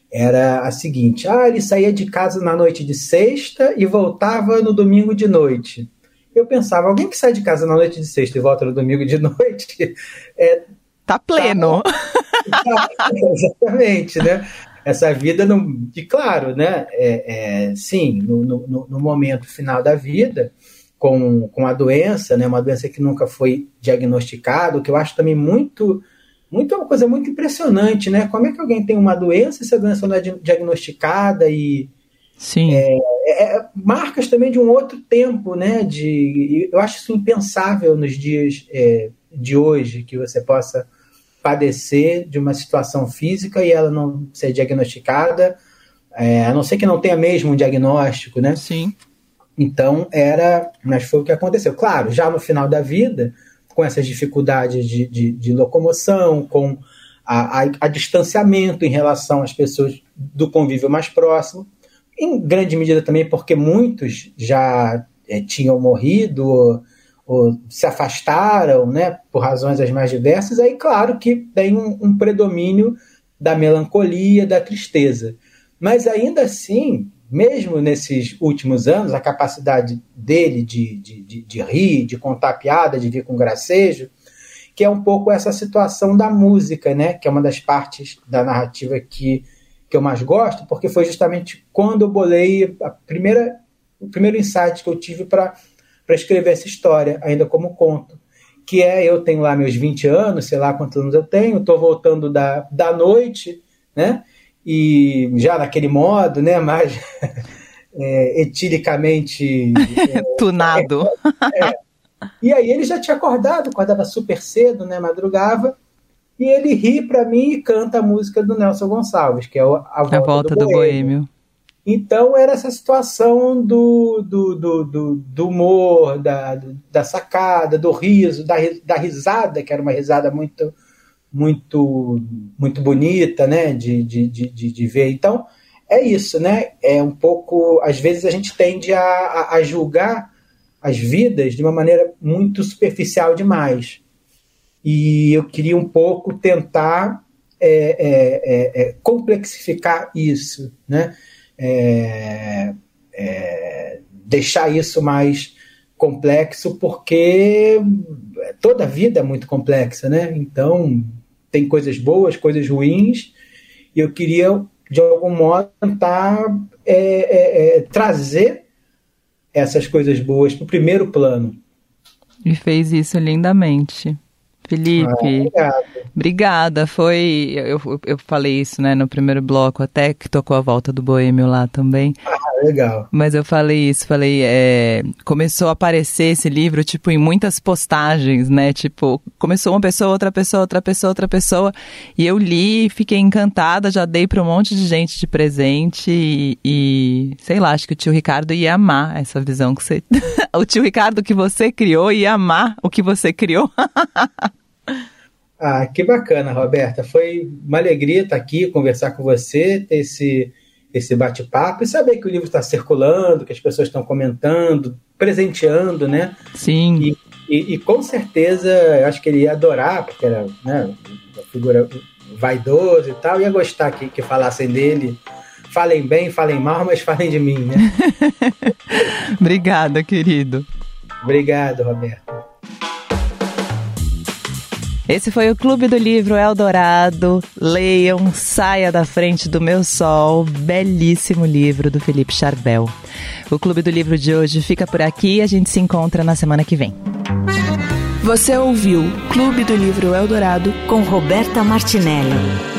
era a seguinte, ah, ele saía de casa na noite de sexta e voltava no domingo de noite eu pensava, alguém que sai de casa na noite de sexta e volta no domingo de noite. É, tá pleno. Tá, exatamente, né? Essa vida, não, e claro, né? É, é, sim, no, no, no, momento final da vida, com, com a doença, né? Uma doença que nunca foi diagnosticada, o que eu acho também muito muito uma coisa muito impressionante, né? Como é que alguém tem uma doença se a doença não é diagnosticada e, Sim. É, é, marcas também de um outro tempo, né? De, eu acho isso impensável nos dias é, de hoje, que você possa padecer de uma situação física e ela não ser diagnosticada, é, a não ser que não tenha mesmo um diagnóstico, né? Sim. Então era, mas foi o que aconteceu. Claro, já no final da vida, com essas dificuldades de, de, de locomoção, com a, a, a distanciamento em relação às pessoas do convívio mais próximo, em grande medida também porque muitos já é, tinham morrido ou, ou, se afastaram, né, por razões as mais diversas, aí claro que tem um, um predomínio da melancolia, da tristeza. Mas ainda assim, mesmo nesses últimos anos, a capacidade dele de, de, de, de, rir, de contar piada, de vir com gracejo, que é um pouco essa situação da música, né? Que é uma das partes da narrativa que que eu mais gosto, porque foi justamente quando eu bolei a primeira, o primeiro insight que eu tive para escrever essa história, ainda como conto. Que é, eu tenho lá meus 20 anos, sei lá quantos anos eu tenho, estou voltando da, da noite, né? E já naquele modo, né? Mais é, etiricamente. É, Tunado. É, é. E aí ele já tinha acordado, acordava super cedo, né? Madrugava e ele ri para mim e canta a música do Nelson Gonçalves, que é a Volta, a volta do, do Boêmio. Boêmio. Então era essa situação do, do, do, do, do humor, da, da sacada, do riso, da, da risada, que era uma risada muito muito muito bonita, né, de, de, de, de ver. Então, é isso, né? É um pouco, às vezes a gente tende a, a, a julgar as vidas de uma maneira muito superficial demais e eu queria um pouco tentar é, é, é, é complexificar isso, né? É, é, deixar isso mais complexo, porque toda a vida é muito complexa, né? Então, tem coisas boas, coisas ruins, e eu queria, de algum modo, tentar trazer essas coisas boas para o primeiro plano, E fez isso lindamente. Felipe, Ah, obrigada. Foi. Eu, eu, eu falei isso, né, no primeiro bloco, até que tocou a volta do Boêmio lá também. Ah, legal. Mas eu falei isso, falei, é, começou a aparecer esse livro, tipo, em muitas postagens, né? Tipo, começou uma pessoa, outra pessoa, outra pessoa, outra pessoa. E eu li, fiquei encantada, já dei para um monte de gente de presente e, e, sei lá, acho que o tio Ricardo ia amar essa visão que você. o tio Ricardo que você criou ia amar o que você criou. Ah, que bacana, Roberta. Foi uma alegria estar aqui, conversar com você, ter esse, esse bate-papo e saber que o livro está circulando, que as pessoas estão comentando, presenteando, né? Sim. E, e, e com certeza, eu acho que ele ia adorar, porque era né, uma figura vaidosa e tal, ia gostar que, que falassem dele. Falem bem, falem mal, mas falem de mim, né? Obrigada, querido. Obrigado, Roberta. Esse foi o Clube do Livro Eldorado. Leiam Saia da Frente do Meu Sol, belíssimo livro do Felipe Charbel. O Clube do Livro de hoje fica por aqui e a gente se encontra na semana que vem. Você ouviu Clube do Livro Eldorado Com Roberta Martinelli.